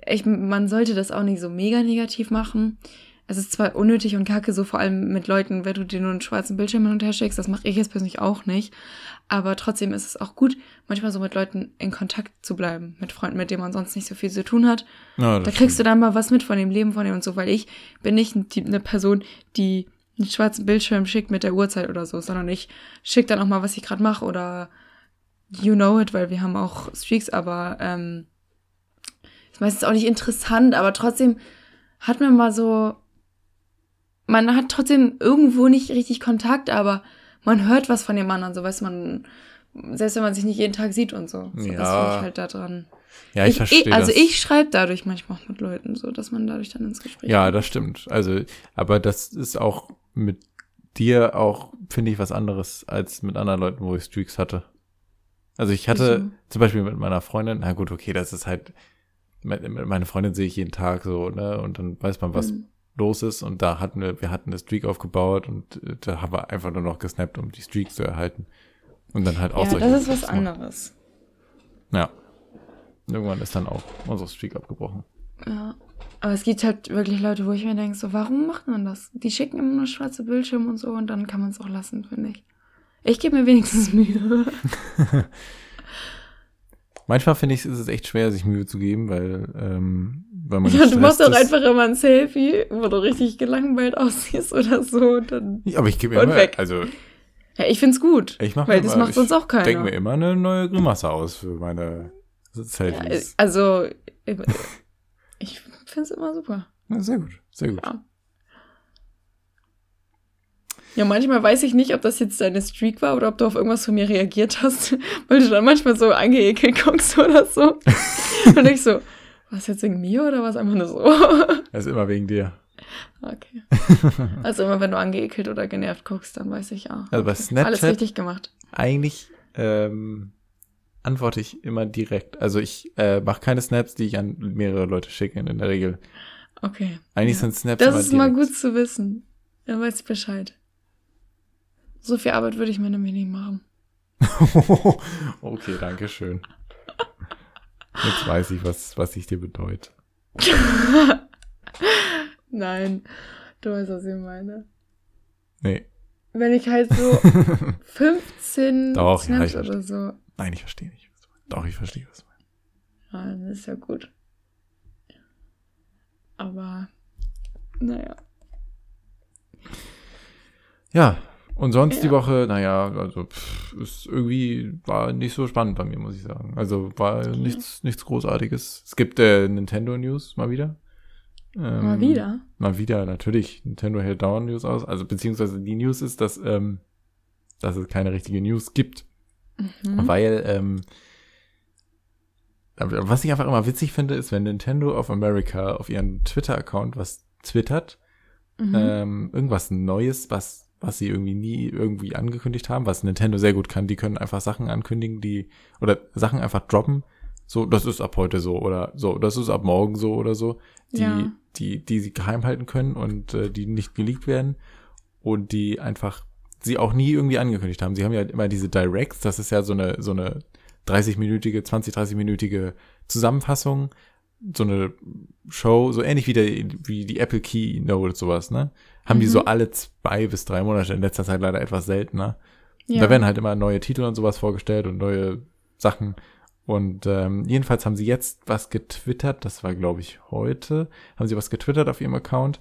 ich, man sollte das auch nicht so mega negativ machen. Es ist zwar unnötig und kacke, so vor allem mit Leuten, wenn du dir nur einen schwarzen Bildschirm hin und her schickst, das mache ich jetzt persönlich auch nicht. Aber trotzdem ist es auch gut, manchmal so mit Leuten in Kontakt zu bleiben, mit Freunden, mit denen man sonst nicht so viel zu tun hat. Ja, Da kriegst du dann mal was mit von dem Leben von dem und so, weil ich bin nicht eine Person, die einen schwarzen Bildschirm schickt mit der Uhrzeit oder so, sondern ich schicke dann auch mal, was ich gerade mache oder you know it, weil wir haben auch Streaks, aber ähm, ist meistens auch nicht interessant, aber trotzdem hat man mal so, man hat trotzdem irgendwo nicht richtig Kontakt, aber man hört was von dem anderen, so weiß man, selbst wenn man sich nicht jeden Tag sieht und so. so Das Ja. finde ich halt da dran. Ja, ich, verstehe also das. ich schreibe dadurch manchmal auch mit Leuten, so dass man dadurch dann ins Gespräch Ja, kommt. das stimmt. Also, aber das ist auch mit dir auch, finde ich, was anderes als mit anderen Leuten, wo ich Streaks hatte. Also ich hatte Wieso? zum Beispiel mit meiner Freundin, na gut, okay, das ist halt, meine Freundin sehe ich jeden Tag so, ne, und dann weiß man, was Mhm. Los ist und da hatten wir, wir hatten eine Streak aufgebaut und äh, da haben wir einfach nur noch gesnappt, um die Streaks zu erhalten. Und dann halt auch Ja, das ist was anderes. Ja. Irgendwann ist dann auch unsere Streak abgebrochen. Ja. Aber es gibt halt wirklich Leute, wo ich mir denke, so, warum macht man das? Die schicken immer nur schwarze Bildschirme und so und dann kann man es auch lassen, finde ich. Ich gebe mir wenigstens Mühe. Manchmal finde ich, ist es echt schwer, sich Mühe zu geben, weil, ähm, weil man. Ja, du machst doch einfach immer ein Selfie, wo du richtig gelangweilt aussiehst oder so. Dann Ja, aber ich gebe immer, weg. also ja, ich find's gut. ich mache Weil das macht sonst auch keiner. Ich denke mir immer eine neue Grimasse aus für meine Ja, Selfies. also, ich, ich find's immer super. Ja, sehr gut, sehr gut. Ja. Ja, manchmal weiß ich nicht, ob das jetzt deine Streak war oder ob du auf irgendwas von mir reagiert hast, weil du dann manchmal so angeekelt guckst oder so. Und ich so, war es jetzt wegen mir oder war es einfach nur so? Das ist immer wegen dir. Okay. Also immer wenn du angeekelt oder genervt guckst, dann weiß ich ja. Also bei Alles Snapchat richtig gemacht. eigentlich ähm, antworte ich immer direkt. Also ich äh, mache keine Snaps, die ich an mehrere Leute schicke in der Regel. Okay. Eigentlich Ja. sind Snaps Das ist mal direkt. gut zu wissen. Dann weiß ich Bescheid. So viel Arbeit würde ich mir nämlich nicht machen. okay, danke schön. Jetzt weiß ich, was, was ich dir bedeute. Nein, du weißt, was ich meine. Nee. Wenn ich halt so 15 Doch, ja, ich oder so. Nein, ich verstehe nicht. was du meinst. Doch, ich verstehe, was du meinst. Ja, dann ist ja gut. Aber, naja. Ja, und sonst die Ja. Woche, naja, also pff, ist irgendwie, war nicht so spannend bei mir, muss ich sagen. Also war nichts, nichts Großartiges. Es gibt äh, Nintendo News mal wieder. Ähm, Mal wieder. Mal wieder, natürlich. Nintendo hält dauernd News aus. Also beziehungsweise die News ist, dass, ähm, dass es keine richtige News gibt. Mhm. Weil, ähm, was ich einfach immer witzig finde, ist, wenn Nintendo of America auf ihren Twitter-Account was twittert, Mhm. ähm, irgendwas Neues, was, was sie irgendwie nie irgendwie angekündigt haben, was Nintendo sehr gut kann. Die können einfach Sachen ankündigen, die, oder Sachen einfach droppen. So, das ist ab heute so, oder so, das ist ab morgen so oder so, die, Ja. die, die sie geheim halten können und äh, die nicht geleakt werden und die einfach sie auch nie irgendwie angekündigt haben. Sie haben ja immer diese Directs, das ist ja so eine, so eine 30-minütige, 20, 30-minütige Zusammenfassung, so eine Show, so ähnlich wie, der, wie die Apple Keynote und sowas, ne? Haben die Mhm. so alle zwei bis drei Monate, in letzter Zeit leider etwas seltener. ja. Da werden halt immer neue Titel und sowas vorgestellt und neue Sachen. Und ähm, jedenfalls haben sie jetzt was getwittert, das war glaube ich heute, haben sie was getwittert auf ihrem Account,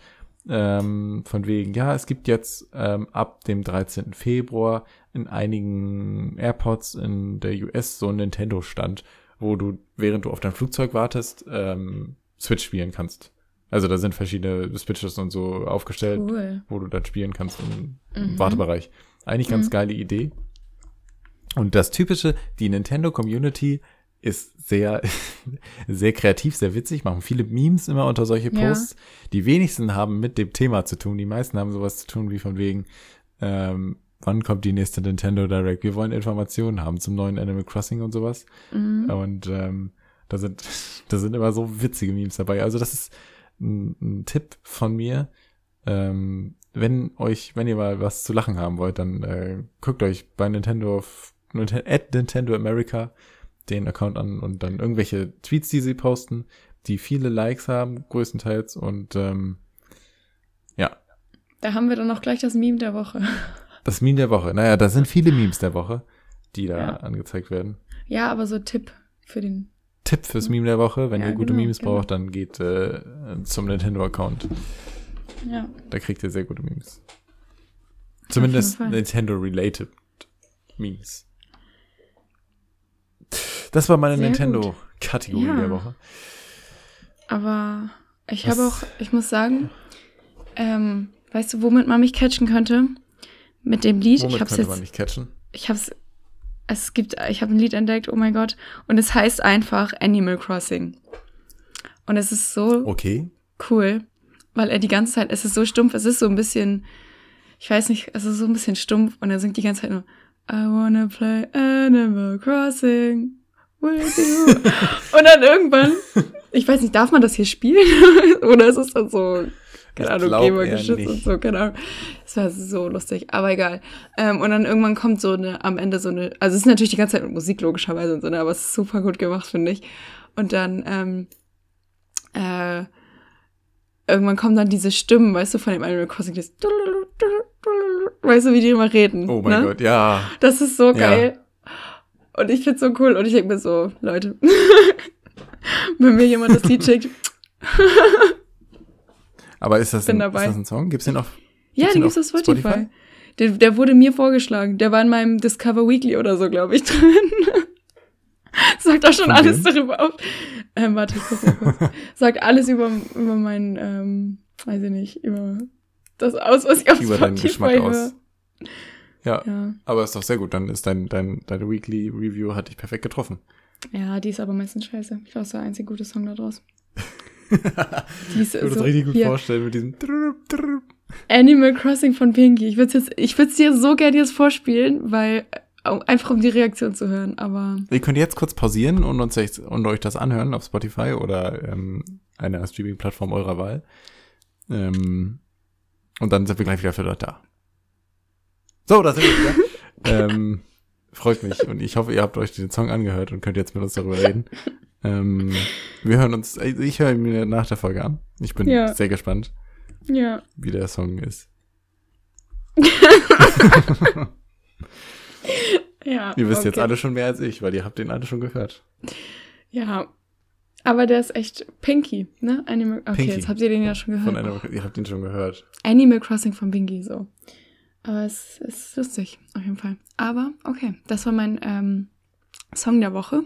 ähm, von wegen, ja, es gibt jetzt ähm, ab dem 13. Februar in einigen Airports in der US so einen Nintendo-Stand, wo du, während du auf dein Flugzeug wartest, ähm, Switch spielen kannst. Also da sind verschiedene Switches und so aufgestellt, cool. wo du dann spielen kannst im, Mhm. Wartebereich. Eigentlich ganz Mhm. geile Idee. Und das typische, die Nintendo Community ist sehr, sehr kreativ, sehr witzig, machen viele Memes immer unter solche Ja. Posts. Die wenigsten haben mit dem Thema zu tun. Die meisten haben sowas zu tun wie von wegen, ähm, wann kommt die nächste Nintendo Direct? Wir wollen Informationen haben zum neuen Animal Crossing und sowas. Mhm. Und ähm, da sind, da sind immer so witzige Memes dabei. Also das ist ein, ein Tipp von mir. Ähm, wenn euch, wenn ihr mal was zu lachen haben wollt, dann äh, guckt euch bei Nintendo at Nintendo America den Account an und dann irgendwelche Tweets, die sie posten, die viele Likes haben, größtenteils. Und ähm, ja, Da haben wir dann auch gleich das Meme der Woche. das Meme der Woche. Naja, da sind viele Memes der Woche, die da Ja. angezeigt werden. Ja, aber so Tipp für den. Tipp fürs Meme der Woche. Wenn Ja, ihr gute genau, Memes genau. braucht, dann geht äh, zum Nintendo-Account. Ja. Da kriegt ihr sehr gute Memes. Zumindest. Nintendo-related Memes. Das war meine Nintendo-Kategorie Ja. der Woche. Aber ich habe auch, ich muss sagen, ähm, weißt du, womit man mich catchen könnte? Mit dem Lied. Womit ich hab's könnte man jetzt, nicht catchen? ich hab's, es gibt, ich habe ein Lied entdeckt, oh mein Gott. Und es heißt einfach Animal Crossing. Und es ist so Okay. cool, weil er die ganze Zeit, es ist so stumpf, es ist so ein bisschen, ich weiß nicht, es ist so ein bisschen stumpf und er singt die ganze Zeit nur, I wanna play Animal Crossing with you. und dann irgendwann, ich weiß nicht, darf man das hier spielen? Oder ist es dann so, keine Ahnung, geschützt und so, keine Ahnung. Es war so lustig, aber egal. Ähm, und dann irgendwann kommt so eine, am Ende so eine, also es ist natürlich die ganze Zeit mit Musik logischerweise und so, ne, aber es ist super gut gemacht, finde ich. Und dann, ähm, äh, irgendwann kommen dann diese Stimmen, weißt du, von dem Animal Crossing, das weißt du, wie die immer reden. Oh mein ne? Gott, ja. Das ist so geil. Und ich find's so cool. Und ich denke mir so, Leute, wenn mir jemand das Lied schickt, Aber ist das, ein, dabei. ist das ein Song? Gibt's den auf? ja, den den gibt's auf Spotify. Spotify? Der, der wurde mir vorgeschlagen. Der war in meinem Discover Weekly oder so, glaube ich, drin. Sagt auch schon Von alles wem? darüber auf. Ähm, warte, ich guck mal kurz. Sagt alles über, über mein, ähm, weiß ich nicht, über das aus, was ich auf Über deinen Spotify Geschmack höre. aus. Ja, Ja. aber ist doch sehr gut. Dann ist dein, dein, deine Weekly Review hat dich perfekt getroffen. ja, die ist aber meistens scheiße. Ich glaube, das ist der einzige gute Song da draus. Ich würde so, das richtig gut hier, vorstellen mit diesem. Animal Crossing von Pinky. Ich würde jetzt, ich würde dir so gerne jetzt vorspielen, weil einfach um die Reaktion zu hören. Aber Ihr könnt jetzt kurz pausieren und, uns, echt- und euch das anhören auf Spotify oder ähm, einer Streaming-Plattform eurer Wahl. Ähm, und dann sind wir gleich wieder für da. So, da sind wir wieder. ähm, freut mich und ich hoffe, ihr habt euch den Song angehört und könnt jetzt mit uns darüber reden. Ähm, wir hören uns, äh, ich höre ihn mir nach der Folge an. Ich bin Ja. sehr gespannt, ja. wie der Song ist. Ja. Ihr wisst jetzt okay. alle schon mehr als ich, weil ihr habt den alle schon gehört. Ja. Aber der ist echt Pinky, ne? Animal, okay, Pinky. jetzt habt ihr den ja schon gehört. Von einer, ihr habt ihn schon gehört. Animal Crossing von Pinky, so. Aber es ist lustig, auf jeden Fall. Aber, okay, das war mein ähm, Song der Woche.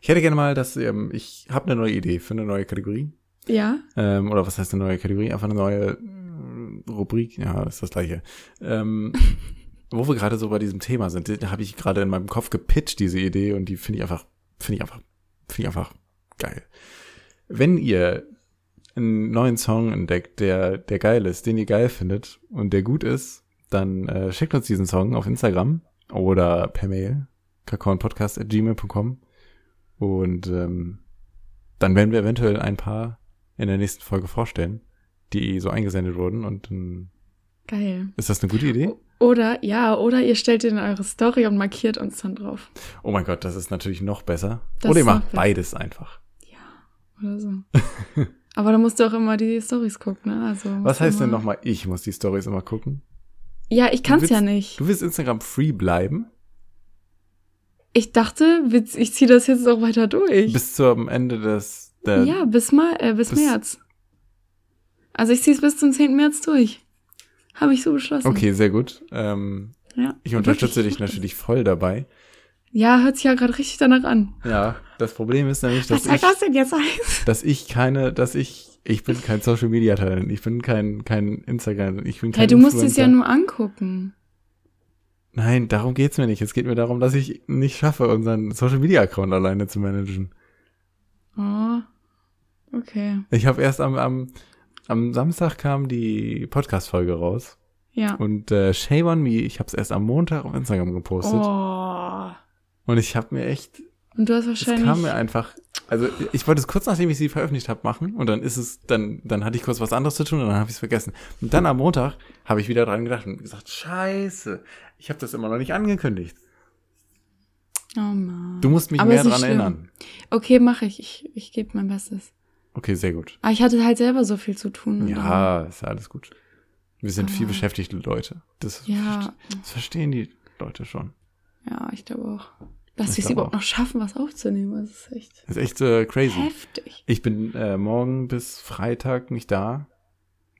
Ich hätte gerne mal, dass ähm, ich habe eine neue Idee für eine neue Kategorie. Ja. Ähm, oder was heißt eine neue Kategorie? Einfach eine neue äh, Rubrik. Ja, ist das gleiche. Ähm, wo wir gerade so bei diesem Thema sind, da habe ich gerade in meinem Kopf gepitcht, diese Idee, und die finde ich einfach, finde ich einfach, finde ich einfach geil. Wenn ihr einen neuen Song entdeckt, der, der geil ist, den ihr geil findet und der gut ist, dann äh, schickt uns diesen Song auf Instagram oder per Mail, kakaoundpodcast.gmail.com und ähm, dann werden wir eventuell ein paar in der nächsten Folge vorstellen, die so eingesendet wurden und dann Geil. ist das eine gute Idee? Oder, ja, oder ihr stellt den in eure Story und markiert uns dann drauf. Oh mein Gott, das ist natürlich noch besser. Das Oder ihr macht beides einfach. Oder so. Aber da musst du auch immer die Stories gucken, ne? Also, Was heißt denn nochmal, ich muss die Stories immer gucken? Ja, ich kann's willst- ja nicht. Du willst Instagram free bleiben Ich dachte, ich ziehe das jetzt auch weiter durch. bis zum Ende des ja, bis, mal, äh, bis, bis- März. Also ich ziehe es bis zum 10. März durch. Habe ich so beschlossen. Okay, sehr gut. Ähm, Ja, ich unterstütze dich natürlich voll dabei. Ja, hört sich ja gerade richtig danach an. Ja, das Problem ist nämlich, dass Was soll ich, das denn jetzt heißen? dass ich keine, dass ich, ich bin kein Social Media Talent, ich bin kein, kein Instagram, ich bin kein Hey, du musst es ja Influencer. nur angucken. Nein, darum geht's mir nicht. Es geht mir darum, dass ich nicht schaffe, unseren Social Media Account alleine zu managen. Oh, okay. Ich habe erst am, am, am Samstag kam die Podcast-Folge raus. Ja. Und äh, Shame on Me, ich habe es erst am Montag auf Instagram gepostet. Oh. Und ich habe mir echt, Und du hast es wahrscheinlich... kam mir einfach, also ich wollte es kurz nachdem ich sie veröffentlicht habe machen und dann ist es, dann, dann hatte ich kurz was anderes zu tun und dann habe ich es vergessen. Und dann am Montag habe ich wieder dran gedacht und gesagt, scheiße, ich habe das immer noch nicht angekündigt. oh Mann. Du musst mich Aber mehr dran schlimm. erinnern. Okay, mache ich. Ich, ich gebe mein Bestes. Okay, sehr gut. Aber ich hatte halt selber so viel zu tun. Ja, ist ja alles gut. Wir sind viel Aber- beschäftigte Leute. Das, Ja, das verstehen die Leute schon. ja, ich glaube auch. Dass wir es überhaupt noch schaffen, was aufzunehmen, das ist echt Das ist echt äh, crazy. heftig. Ich bin äh, morgen bis Freitag nicht da.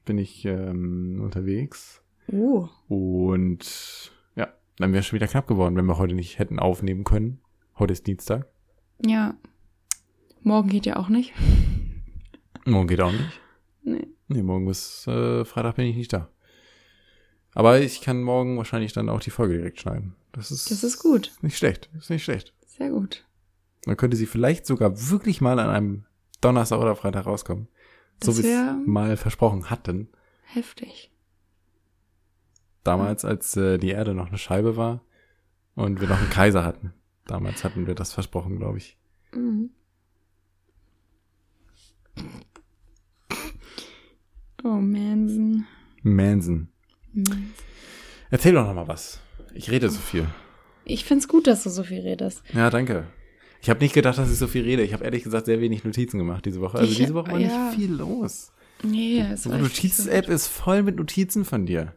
Bin ich ähm, unterwegs. Oh. Und ja, dann wäre es schon wieder knapp geworden, wenn wir heute nicht hätten aufnehmen können. Heute ist Dienstag. Ja. Morgen geht ja auch nicht. Morgen geht auch nicht. Nee. Nee, morgen bis äh, Freitag bin ich nicht da. Aber ich kann morgen wahrscheinlich dann auch die Folge direkt schneiden. Das ist, Das ist gut. nicht schlecht. Ist nicht schlecht. Sehr gut. Dann könnte sie vielleicht sogar wirklich mal an einem Donnerstag oder Freitag rauskommen. So Das wie es mal versprochen hatten. Heftig. Damals, als äh, die Erde noch eine Scheibe war und wir noch einen Kaiser hatten. Damals hatten wir das versprochen, glaube ich. Mhm. Oh, Manson. Manson. Manson. Erzähl doch noch mal was. Ich rede so viel. Ich find's gut, dass du so viel redest. Ja, danke. Ich habe nicht gedacht, dass ich so viel rede. Ich habe ehrlich gesagt sehr wenig Notizen gemacht diese Woche. Also Ich- diese Woche war ja. nicht viel los. Nee, es So war nicht so Notiz-App ist voll mit Notizen von dir.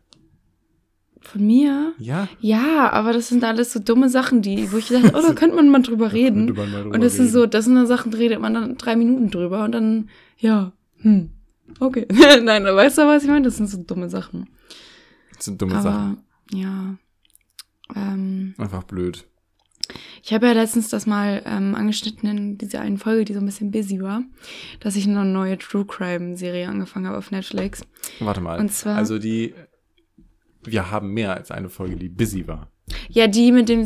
Von mir? Ja. Ja, aber das sind alles so dumme Sachen, die, wo ich dachte, oh, da könnte man mal drüber reden. mal drüber und das sind so, das sind dann Sachen, da redet man dann drei Minuten drüber und dann, ja, hm, okay. Nein, weißt du, was ich meine? Das sind so dumme Sachen. Das sind dumme aber, Sachen. ja. Ähm, Einfach blöd. ich habe ja letztens das mal ähm, angeschnitten in dieser einen Folge, die so ein bisschen busy war, dass ich eine neue True Crime Serie angefangen habe auf Netflix. Warte mal. Und zwar- Also die, wir haben mehr als eine Folge, die busy war. Ja, die mit dem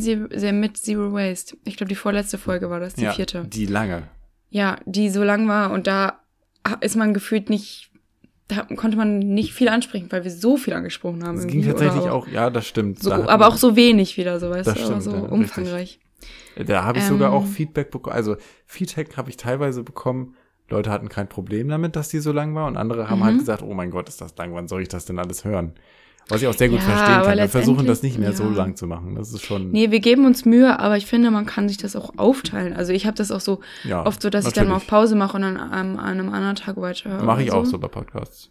mit Zero Waste. Ich glaube, die vorletzte Folge war das, die ja, vierte. Die lange. Ja, die so lang war und da ist man gefühlt nicht, da konnte man nicht viel ansprechen, weil wir so viel angesprochen haben. Es ging tatsächlich auch, ja, das stimmt. So, Da aber auch so wenig wieder, so weißt Das du, stimmt, so ja, richtig. umfangreich. Da habe ich sogar Ähm, auch Feedback bekommen. Also Feedback habe ich teilweise bekommen. Leute hatten kein Problem damit, dass die so lang war. Und andere haben Mhm. halt gesagt, oh mein Gott, ist das lang, wann soll ich das denn alles hören? Was ich auch sehr gut Ja, verstehen kann. Wir versuchen das nicht mehr letztendlich- so ja. lang zu machen. Das ist schon, Nee, wir geben uns Mühe, aber ich finde, man kann sich das auch aufteilen. Also ich habe das auch so ja, oft so, dass ich dann mal auf natürlich. Pause mache und dann an einem anderen Tag weiter. Mache ich oder auch so bei Podcasts.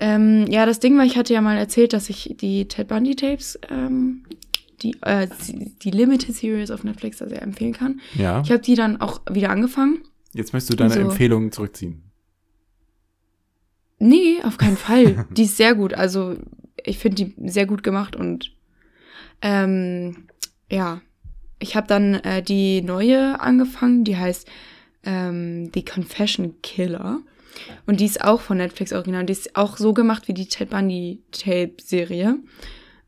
Ähm, ja, das Ding war, ich hatte ja mal erzählt, dass ich die Ted Bundy Tapes, ähm, die, äh, die Limited Series auf Netflix da sehr empfehlen kann. Ja. Ich habe die dann auch wieder angefangen. Jetzt möchtest du deine so. Empfehlungen zurückziehen. Nee, auf keinen Fall. die ist sehr gut. Also ich finde die sehr gut gemacht und ähm, ja, ich habe dann äh, die neue angefangen, die heißt ähm, The Confession Killer. Und die ist auch von Netflix original. Die ist auch so gemacht wie die Ted Bundy Tape Serie.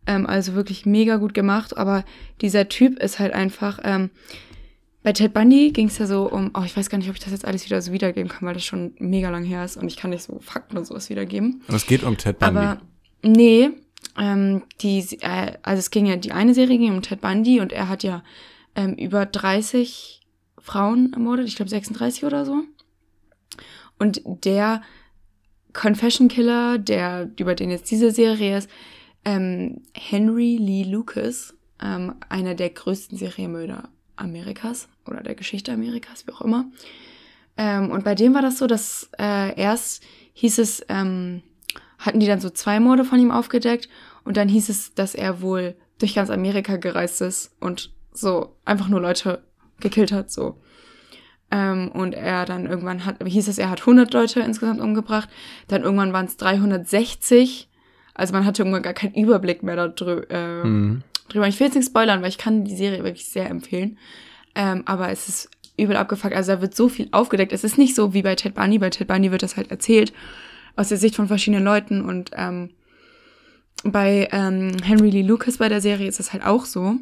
Ähm, also wirklich mega gut gemacht. Aber dieser Typ ist halt einfach. Ähm, bei Ted Bundy ging es ja so um, oh, ich weiß gar nicht, ob ich das jetzt alles wieder so wiedergeben kann, weil das schon mega lang her ist und ich kann nicht so Fakten und sowas wiedergeben. Und es geht um Ted Bundy. Aber nee, ähm, die, äh, also es ging ja, die eine Serie ging um Ted Bundy und er hat ja ähm, über 30 Frauen ermordet, ich glaube 36 oder so. Und der Confession Killer, der, über den jetzt diese Serie ist, ähm, Henry Lee Lucas, ähm, einer der größten Serienmörder Amerikas oder der Geschichte Amerikas, wie auch immer. Ähm, und bei dem war das so, dass äh, erst hieß es, ähm, hatten die dann so zwei Morde von ihm aufgedeckt und dann hieß es, dass er wohl durch ganz Amerika gereist ist und so einfach nur Leute gekillt hat, so. Ähm, und er dann irgendwann hat, hieß es, er hat 100 Leute insgesamt umgebracht, dann irgendwann waren es 360, also man hatte irgendwann gar keinen Überblick mehr darüber. Äh, Mhm. Drüber. Ich will jetzt nicht spoilern, weil ich kann die Serie wirklich sehr empfehlen. Ähm, aber es ist übel abgefuckt. Also da wird so viel aufgedeckt. Es ist nicht so wie bei Ted Bundy. Bei Ted Bundy wird das halt erzählt aus der Sicht von verschiedenen Leuten. Und ähm, bei ähm, Henry Lee Lucas bei der Serie ist es halt auch so.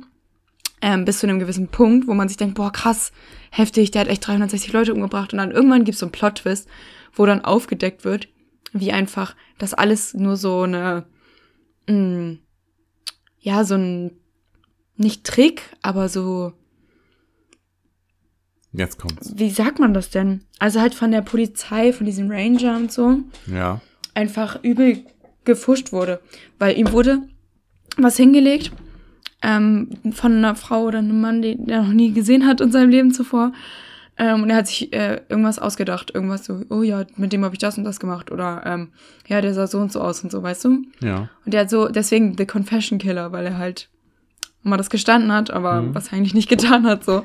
Ähm, bis zu einem gewissen Punkt, wo man sich denkt, boah, krass, heftig, der hat echt 360 Leute umgebracht. Und dann irgendwann gibt es so einen Plot-Twist, wo dann aufgedeckt wird, wie einfach das alles nur so eine, mh, ja, so ein, nicht Trick, aber so, Jetzt kommt's. wie sagt man das denn? Also halt von der Polizei, von diesem Ranger und so, Ja. einfach übel gefuscht wurde. Weil ihm wurde was hingelegt ähm, von einer Frau oder einem Mann, den er noch nie gesehen hat in seinem Leben zuvor. Ähm, und er hat sich äh, irgendwas ausgedacht. Irgendwas so, oh ja, mit dem habe ich das und das gemacht. Oder ähm, ja, der sah so und so aus und so, weißt du? Ja. Und der hat so, deswegen The Confession Killer, weil er halt mal das gestanden hat, aber Mhm. was er eigentlich nicht getan hat, so.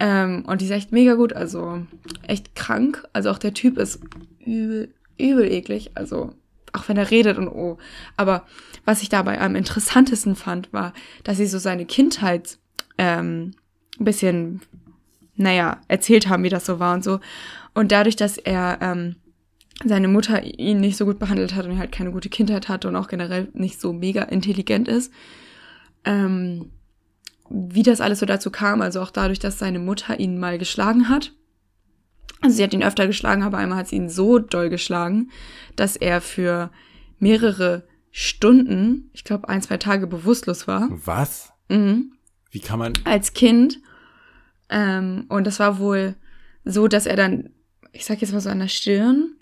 ähm, und die ist echt mega gut, also echt krank. Also auch der Typ ist übel, übel eklig, also auch wenn er redet und oh. Aber was ich dabei am interessantesten fand, war, dass sie so seine Kindheit ähm, ein bisschen, naja, erzählt haben, wie das so war und so. Und dadurch, dass er ähm, seine Mutter ihn nicht so gut behandelt hat und er halt keine gute Kindheit hatte und auch generell nicht so mega intelligent ist, ähm, wie das alles so dazu kam, also auch dadurch, dass seine Mutter ihn mal geschlagen hat. Also sie hat ihn öfter geschlagen, aber einmal hat sie ihn so doll geschlagen, dass er für mehrere Stunden, ich glaube ein, zwei Tage bewusstlos war. Was? Mhm Wie kann man. als Kind. Ähm, und das war wohl so, dass er dann, ich sag jetzt mal so an der Stirn,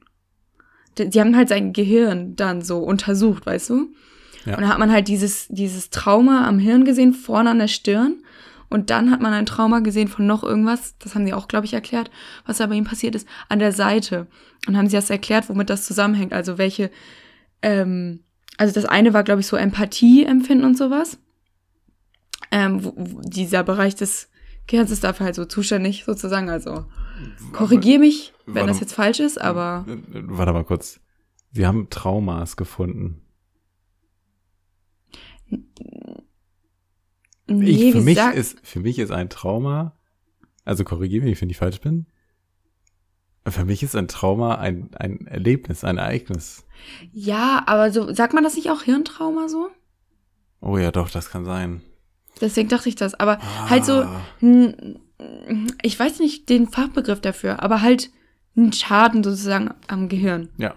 die, die haben halt sein Gehirn dann so untersucht, weißt du? Ja. Und da hat man halt dieses, dieses Trauma am Hirn gesehen, vorne an der Stirn. Und dann hat man ein Trauma gesehen von noch irgendwas, das haben sie auch, glaube ich, erklärt, was da bei ihm passiert ist, an der Seite. Und haben sie das erklärt, womit das zusammenhängt. Also welche, ähm, also das eine war, glaube ich, so Empathie empfinden und sowas. Ähm, wo, wo dieser Bereich des Gehirns ist dafür halt so zuständig, sozusagen. Also korrigier mich, wenn Warte- das jetzt falsch ist, aber Warte mal kurz. Sie haben Traumas gefunden. nee, ich, für, mich ist, für mich ist ein Trauma, also korrigiere mich, wenn ich falsch bin. Für mich ist ein Trauma ein, ein Erlebnis, ein Ereignis. ja, aber so, sagt man das nicht auch Hirntrauma so? Oh ja, doch, das kann sein. Deswegen dachte ich das. Aber halt so, Ah. ich weiß nicht den Fachbegriff dafür, aber halt ein Schaden sozusagen am Gehirn. Ja.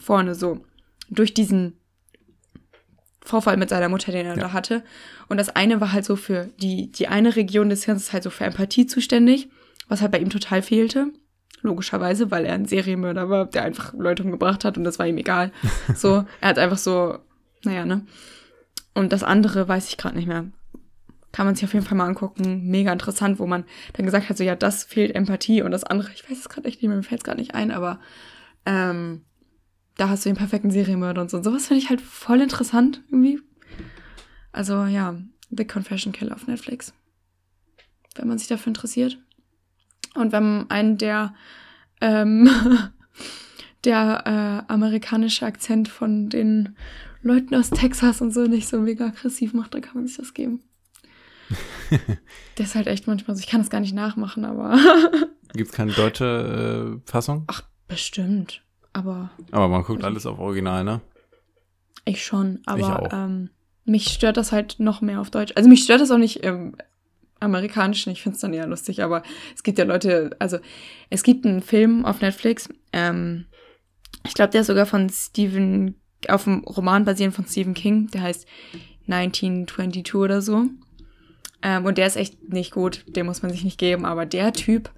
Vorne so. Durch diesen Vorfall mit seiner Mutter, den er Ja. da hatte. Und das eine war halt so für die, die eine Region des Hirns ist halt so für Empathie zuständig, was halt bei ihm total fehlte. Logischerweise, weil er ein Serienmörder war, der einfach Leute umgebracht hat und das war ihm egal. So, er hat einfach so, naja, ne? Und das andere weiß ich gerade nicht mehr. Kann man sich auf jeden Fall mal angucken. Mega interessant, wo man dann gesagt hat, so ja, das fehlt Empathie und das andere, ich weiß es gerade echt nicht mir fällt es gerade nicht ein, aber ähm, da hast du den perfekten Serienmörder und so. Und sowas finde ich halt voll interessant irgendwie. Also ja, The Confession Killer auf Netflix. Wenn man sich dafür interessiert. Und wenn einen der ähm, der äh, amerikanische Akzent von den Leuten aus Texas und so nicht so mega aggressiv macht, dann kann man sich das geben. der ist halt echt manchmal so, ich kann das gar nicht nachmachen, aber Gibt's keine deutsche äh, Fassung? ach, bestimmt. Aber Aber man guckt alles auf Original, ne? ich schon. Aber auch. Ähm, mich stört das halt noch mehr auf Deutsch. Also mich stört das auch nicht im Amerikanischen, ich finde es dann eher lustig, aber es gibt ja Leute, also es gibt einen Film auf Netflix, ähm, ich glaube, der ist sogar von Stephen, auf dem Roman basierend von Stephen King, der heißt 1922 oder so. Ähm, und der ist echt nicht gut, den muss man sich nicht geben, aber der Typ,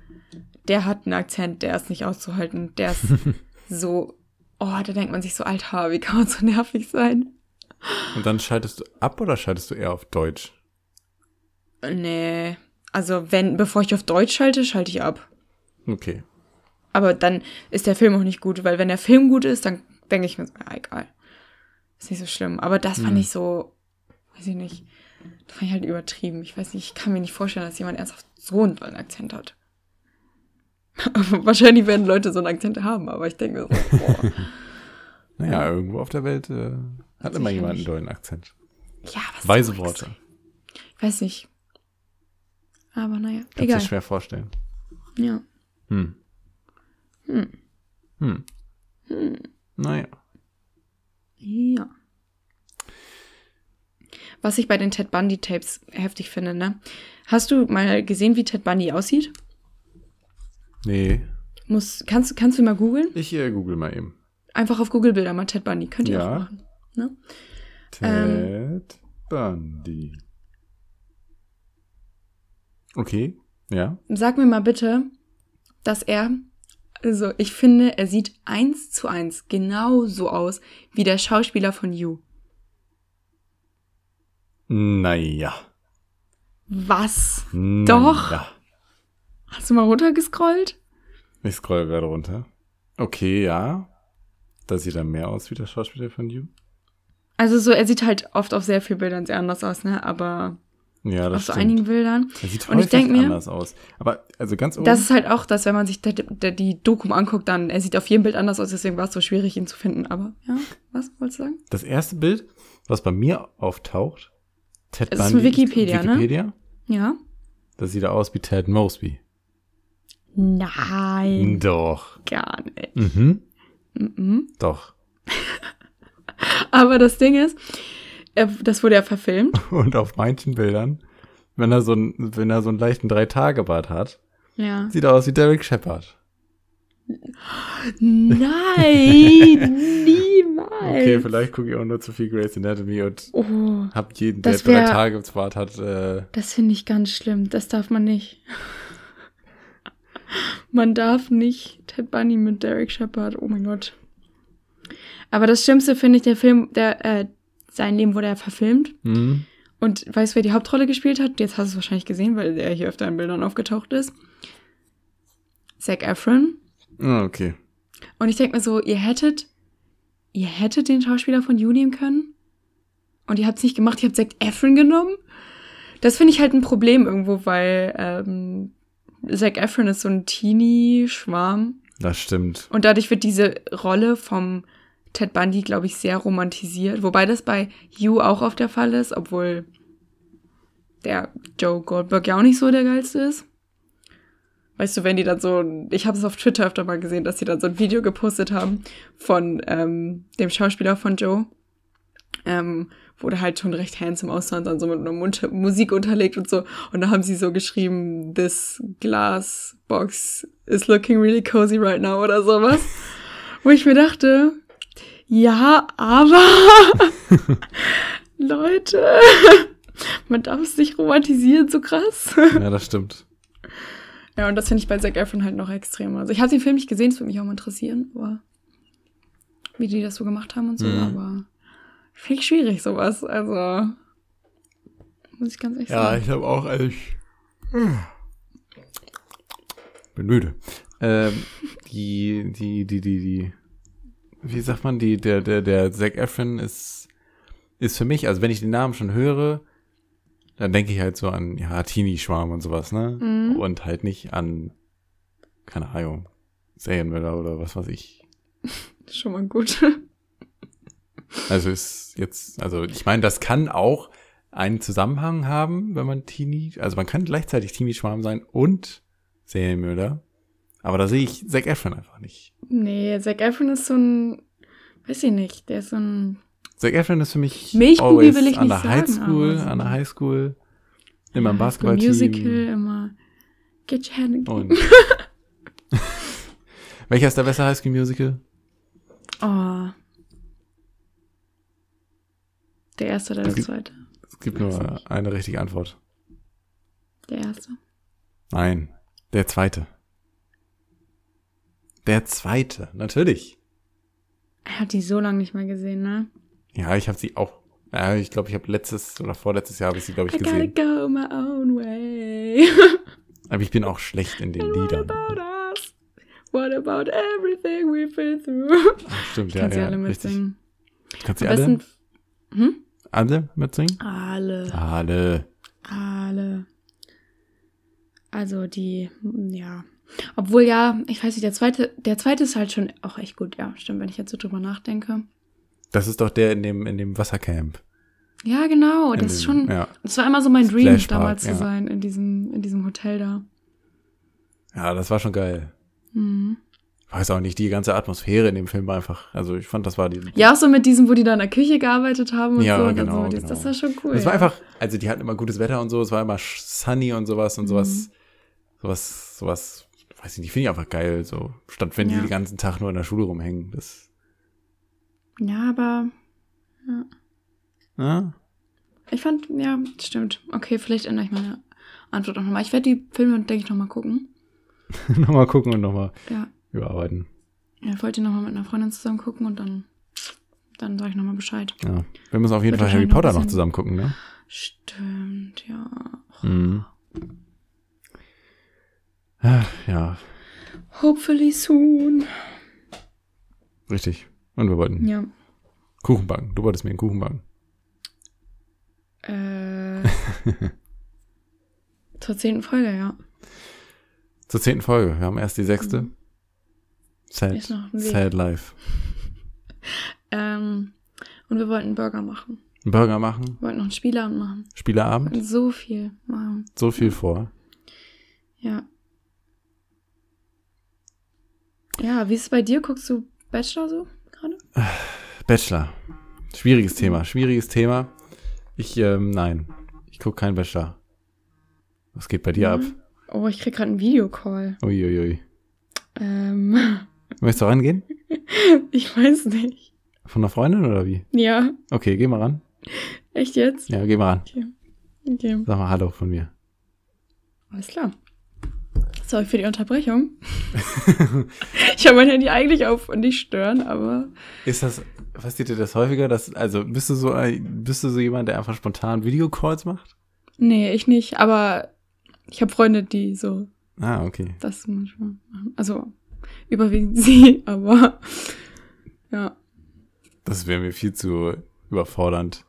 der hat einen Akzent, der ist nicht auszuhalten, der ist so, oh, da denkt man sich so, Alter, wie kann man so nervig sein? Und dann schaltest du ab oder schaltest du eher auf Deutsch? Nee, also wenn, bevor ich auf Deutsch schalte, schalte ich ab. Okay. Aber dann ist der Film auch nicht gut, weil wenn der Film gut ist, dann denke ich mir so, ja, egal. Ist nicht so schlimm. Aber das fand Hm. ich so, weiß ich nicht, das ich halt übertrieben. Ich weiß nicht, ich kann mir nicht vorstellen, dass jemand ernsthaft so einen tollen Akzent hat. Wahrscheinlich werden Leute so einen Akzent haben, aber ich denke so, boah. Naja, irgendwo auf der Welt äh, hat immer jemand einen nicht. dollen Akzent. ja, was Weise ich Worte. Ich weiß nicht. Aber naja, Kannst egal. dir schwer vorstellen. Ja. Hm. Hm. Hm. Hm. Naja. Ja. Was ich bei den Ted Bundy Tapes heftig finde, ne? Hast du mal gesehen, wie Ted Bundy aussieht? Nee. Muss, kannst, kannst du mal googeln? Ich äh, google mal eben. Einfach auf Google Bilder mal Ted Bundy. Könnt ihr Ja. auch machen. Ne? Ted Bundy. Okay. Ja. Sag mir mal bitte, dass er, also ich finde, er sieht eins zu eins genau so aus wie der Schauspieler von You. Naja. Was? Naja. Doch. Hast du mal runtergescrollt? Ich scroll gerade runter. Okay, ja. Da sieht er mehr aus wie der Schauspieler von You. Also so, er sieht halt oft auf sehr vielen Bildern sehr anders aus, ne? Aber Ja, auf das so stimmt. einigen Bildern. er sieht Und ich häufig denk mir- anders aus. Aber also ganz oben. Das ist halt auch das, wenn man sich der, der, die Dokum anguckt, dann, er sieht auf jedem Bild anders aus, deswegen war es so schwierig, ihn zu finden. Aber ja, was wolltest du sagen? Das erste Bild, was bei mir auftaucht, Ted Es ist Bundy. Wikipedia, ne? Wikipedia, Ja? Da sieht er aus wie Ted Mosby. Nein, Doch. gar nicht. Mhm. Mhm. Doch. Aber das Ding ist, er, das wurde ja verfilmt. Und auf manchen Bildern, wenn er so einen, wenn er so einen leichten Drei-Tage-Bart hat, Ja. sieht er aus wie Derek Shepard. Nein, niemals. Okay, vielleicht gucke ich auch nur zu viel Grey's Anatomy und Oh, hab jeden, der Das drei wär- Tage Bart hat, äh, das finde ich ganz schlimm. Das darf man nicht. Man darf nicht Ted Bunny mit Derek Shepard. Oh mein Gott. Aber das Schlimmste finde ich, der Film, der, äh, sein Leben wurde ja verfilmt. hm, Und weißt du, wer die Hauptrolle gespielt hat? Jetzt hast du es wahrscheinlich gesehen, weil er hier öfter in Bildern aufgetaucht ist. Zac Efron. Ah, okay. Und ich denke mir so, ihr hättet, ihr hättet den Schauspieler von You nehmen können. Und ihr habt es nicht gemacht, ihr habt Zac Efron genommen. Das finde ich halt ein Problem irgendwo, weil ähm, Zac Efron ist so ein Teenie-Schwarm. Das stimmt. Und dadurch wird diese Rolle vom Ted Bundy, glaube ich, sehr romantisiert. Wobei das bei You auch oft der Fall ist, obwohl der Joe Goldberg ja auch nicht so der geilste ist. Weißt du, wenn die dann so, ich habe es auf Twitter öfter mal gesehen, dass die dann so ein Video gepostet haben von ähm, dem Schauspieler von Joe, ähm, wo der halt schon recht handsome aussah und dann so mit einer Mund Musik unterlegt und so. Und da haben sie so geschrieben, this glass box is looking really cozy right now oder sowas. wo ich mir dachte, ja, aber Leute, man darf es nicht romantisieren, so krass. Ja, das stimmt. Ja, und das finde ich bei Zac Efron halt noch extremer. Also ich habe den Film nicht gesehen, es würde mich auch mal interessieren, aber wie die das so gemacht haben und so, Mhm. aber finde ich schwierig sowas. Also muss ich ganz ehrlich Ja, sagen. ich habe auch, also ich bin müde. Ähm, die, die, die, die, die, wie sagt man, die, der, der, der Zac Efron ist, ist für mich, also wenn ich den Namen schon höre, dann denke ich halt so an, ja, Teenie-Schwarm und sowas, ne? Mhm. Und halt nicht an, keine Ahnung, Serienmörder oder was weiß ich. Schon mal gut. Also ist jetzt, also ich meine, das kann auch einen Zusammenhang haben, wenn man Teenie, also man kann gleichzeitig Teenie-Schwarm sein und Serienmörder. Aber da sehe ich Zac Efron einfach nicht. nee, Zac Efron ist so ein, weiß ich nicht, der ist so ein, Zac Efron ist für mich Milchbubi will ich an nicht der High sagen, School, an der High School, immer im Basketballteam. Musical, immer Get your hand Und welcher ist der beste High School Musical? Oh. Der erste oder der zweite? Es gibt nur nicht. eine richtige Antwort. Der erste. Nein, der zweite. Der zweite, natürlich. Er hat die so lange nicht mehr gesehen, ne? Ja, ich habe sie auch. Ja, ich glaube, ich habe letztes oder vorletztes Jahr habe ich sie, glaube ich, I gotta gesehen. go my own way. Aber ich bin auch schlecht in den And what Liedern. about us? What about everything we've been through? Ach, stimmt, Ich ja, kann sie ja, alle richtig. mitsingen. Kannst du alle, besten. Hm? alle mitsingen? Alle. Alle. Alle. Also die, ja. Obwohl ja, ich weiß nicht, der zweite, der zweite ist halt schon auch echt gut, ja, stimmt, wenn ich jetzt so drüber nachdenke. Das ist doch der in dem, in dem Wassercamp. Ja, genau, In das ist schon, Ja. das war immer so mein Dream, damals zu ja. sein, in diesem, in diesem Hotel da. ja, das war schon geil. Mhm. Weiß auch nicht, die ganze Atmosphäre in dem Film war einfach, also ich fand, das war die. Ja, auch so mit diesem, wo die da in der Küche gearbeitet haben und Ja, so. Und genau, dann so. Das, genau. das war schon cool. Es war ja. einfach, also die hatten immer gutes Wetter und so, es war immer sunny und sowas und sowas, sowas, sowas, weiß ich nicht, finde ich einfach geil, so, statt wenn die den ganzen Tag nur in der Schule rumhängen, das, Ja, aber ja, ich fand, ja, stimmt. Okay, vielleicht ändere ich meine Antwort auch nochmal. Ich werde die Filme, denke ich, nochmal gucken. nochmal gucken und nochmal Ja. überarbeiten. Ja, ich wollte nochmal mit einer Freundin zusammen gucken und dann, dann sage ich nochmal Bescheid. Ja. Wir müssen auf jeden Fall Harry noch Potter noch bisschen- zusammen gucken, ne? Stimmt, ja. Mhm. Ja, Hopefully soon. richtig. Und wir wollten Ja. Kuchen backen. Du wolltest mir einen Kuchen backen. Äh, zur zehnten Folge, ja. Zur zehnten Folge. Wir haben erst die sechste. Mhm. Sad, sad life. Ähm, und wir wollten Burger machen. Einen Burger machen. Wir wollten noch einen Spieleabend machen. Spieleabend. so viel machen. So viel vor. Ja. Ja, wie ist es bei dir? Guckst du Bachelor so? Bachelor. Schwieriges Thema. Schwieriges Thema. Ich, ähm, nein. Ich gucke keinen Bachelor. Was geht bei dir ab? Mhm. Oh, ich krieg gerade einen Videocall. Uiuiui. Ähm, Möchtest du rangehen? ich weiß nicht. Von einer Freundin oder wie? Ja, Okay, geh mal ran. echt jetzt? Ja, geh mal ran. Okay. Sag mal Hallo von mir. Alles klar. Sorry für die Unterbrechung. ich habe mein Handy eigentlich auf und nicht stören, aber. Ist das, passiert dir das häufiger? Dass, also bist du so ein- bist du so jemand, der einfach spontan Videocalls macht? Nee, ich nicht. Aber ich habe Freunde, die so Ah, okay. das manchmal machen. Also überwiegend sie, aber ja. Das wäre mir viel zu überfordernd.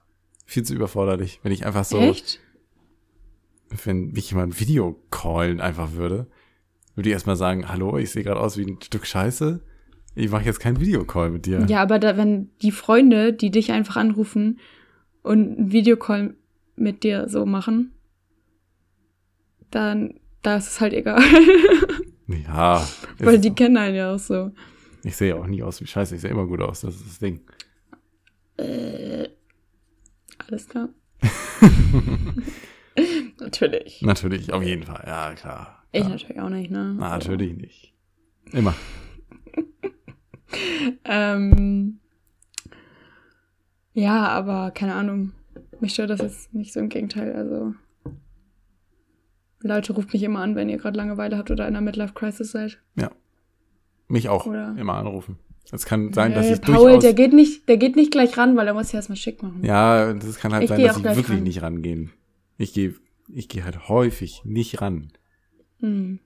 Viel zu überforderlich, wenn ich einfach so, Echt? wenn mich jemand Videocallen einfach würde, würde ich erstmal sagen, hallo, ich sehe gerade aus wie ein Stück Scheiße. Ich mache jetzt keinen Videocall mit dir. Ja, aber da, wenn die Freunde, die dich einfach anrufen und einen Videocall mit dir so machen, dann da ist es halt egal. Ja. Weil die kennen einen ja auch so. ich sehe auch nie aus wie Scheiße, ich sehe immer gut aus, das ist das Ding. Äh, alles klar. natürlich. Natürlich, auf jeden Fall, ja, klar. Ich ja. natürlich auch nicht, ne? Na, natürlich nicht. Immer. Ähm, ja, aber keine Ahnung. Mich stört das jetzt nicht so im Gegenteil. Also, Leute, ruft mich immer an, wenn ihr gerade Langeweile habt oder in einer Midlife-Crisis seid. Mich auch Oder- immer anrufen. Es kann sein, dass Hey, ich Paul, durchaus... der geht, nicht, der geht nicht gleich ran, weil er muss ja erstmal schick machen. Ja, das kann halt Ich sein, dass ich wirklich ran. nicht rangehen. Ich gehe ich geh halt häufig nicht ran. Hm.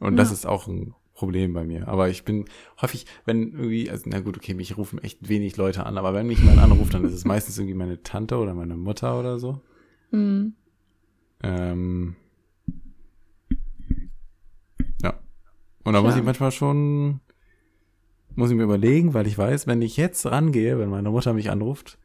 Und das Ja. ist auch ein Problem bei mir. Aber ich bin häufig, wenn irgendwie, also na gut, okay, mich rufen echt wenig Leute an, aber wenn mich jemand anruft, dann ist es meistens irgendwie meine Tante oder meine Mutter oder so. Hm. Ähm, ja. Und da muss ich manchmal schon, muss ich mir überlegen, weil ich weiß, wenn ich jetzt rangehe, wenn meine Mutter mich anruft,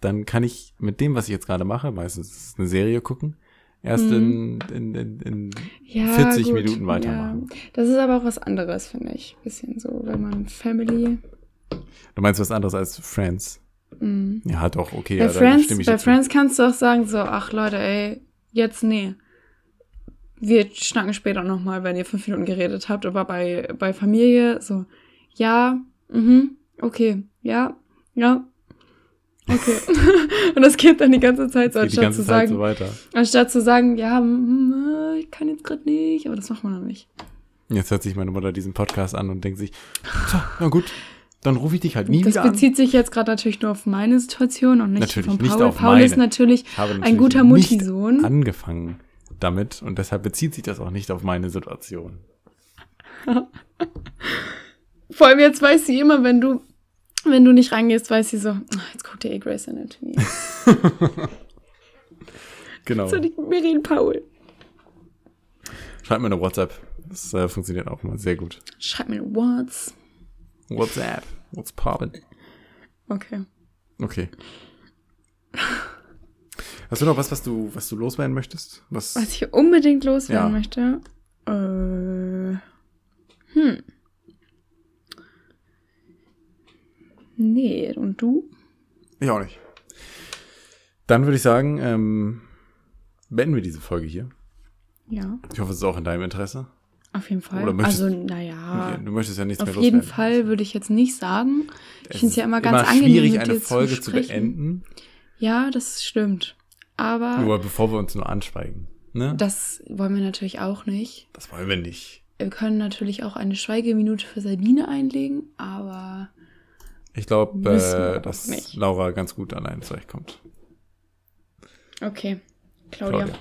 dann kann ich mit dem, was ich jetzt gerade mache, meistens eine Serie gucken, erst in, in, in, in Ja, 40 gut. Minuten weitermachen. Ja. Das ist aber auch was anderes, finde ich. Bisschen so, wenn man Family. Du meinst was anderes als Friends? Hm. Ja, doch, okay. Bei, ja, Friends, stimme ich bei. Friends kannst du auch sagen, so, ach Leute, ey, jetzt nee. Wir schnacken später nochmal, wenn ihr fünf Minuten geredet habt. Aber bei, bei Familie so, ja, mhm, okay, ja, ja, okay. Und das geht dann die ganze Zeit so, anstatt zu sagen, so weiter. anstatt zu sagen, ja, mm, äh, ich kann jetzt gerade nicht, aber das macht man dann nicht. Jetzt hört sich meine Mutter diesen Podcast an und denkt sich, na gut, dann rufe ich dich halt nie das wieder an. bezieht sich jetzt gerade natürlich nur auf meine Situation und nicht Natürlich, von nicht Paul. auf Paul ist meine. natürlich Ich habe ein natürlich guter nicht Mutti-Sohn. angefangen damit und deshalb bezieht sich das auch nicht auf meine Situation. Vor allem jetzt weiß sie immer, wenn du, wenn du nicht reingehst, weiß sie so, "Ah, jetzt guckt ihr eh Grace Anatomy. Genau. so mir reden, Paul. Schreib mir eine WhatsApp. Das äh, funktioniert auch immer sehr gut. Schreib mir Words. WhatsApp. What's poppin'? Okay. Okay. Hast du noch was, was du, was du loswerden möchtest? Was? Was ich unbedingt loswerden Ja. möchte. Äh, hm. Nee, und du? Ich auch nicht. Dann würde ich sagen, ähm, beenden wir diese Folge hier. Ja, Ich hoffe, es ist auch in deinem Interesse. auf jeden Fall. Oder möchtest- also, naja. Du möchtest ja nichts Auf mehr jeden loswerden. Fall würde ich jetzt nicht sagen. Ich finde es ja immer ganz angenehm, schwierig, mit eine dir Folge zu, zu, beenden. Ja, das stimmt. Aber Nur bevor wir uns nur anschweigen. Ne? das wollen wir natürlich auch nicht. Das wollen wir nicht. Wir können natürlich auch eine Schweigeminute für Sabine einlegen, aber Ich glaube, äh, dass nicht. Laura ganz gut allein zurechtkommt. okay. Claudia. Claudia.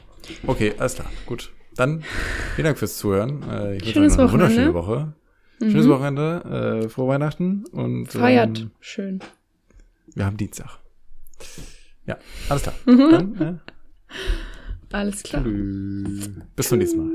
Okay, alles klar. Gut. Dann vielen Dank fürs Zuhören. Äh, ich wünsche Schönes eine wunderschöne Wochenende. Woche. Schönes Mhm. Wochenende. Äh, frohe Weihnachten. Und Feiert. Ähm, Schön. wir haben Dienstag. Ja, alles klar. Mhm. Dann, äh, Alles klar. tschüss. bis zum nächsten Mal.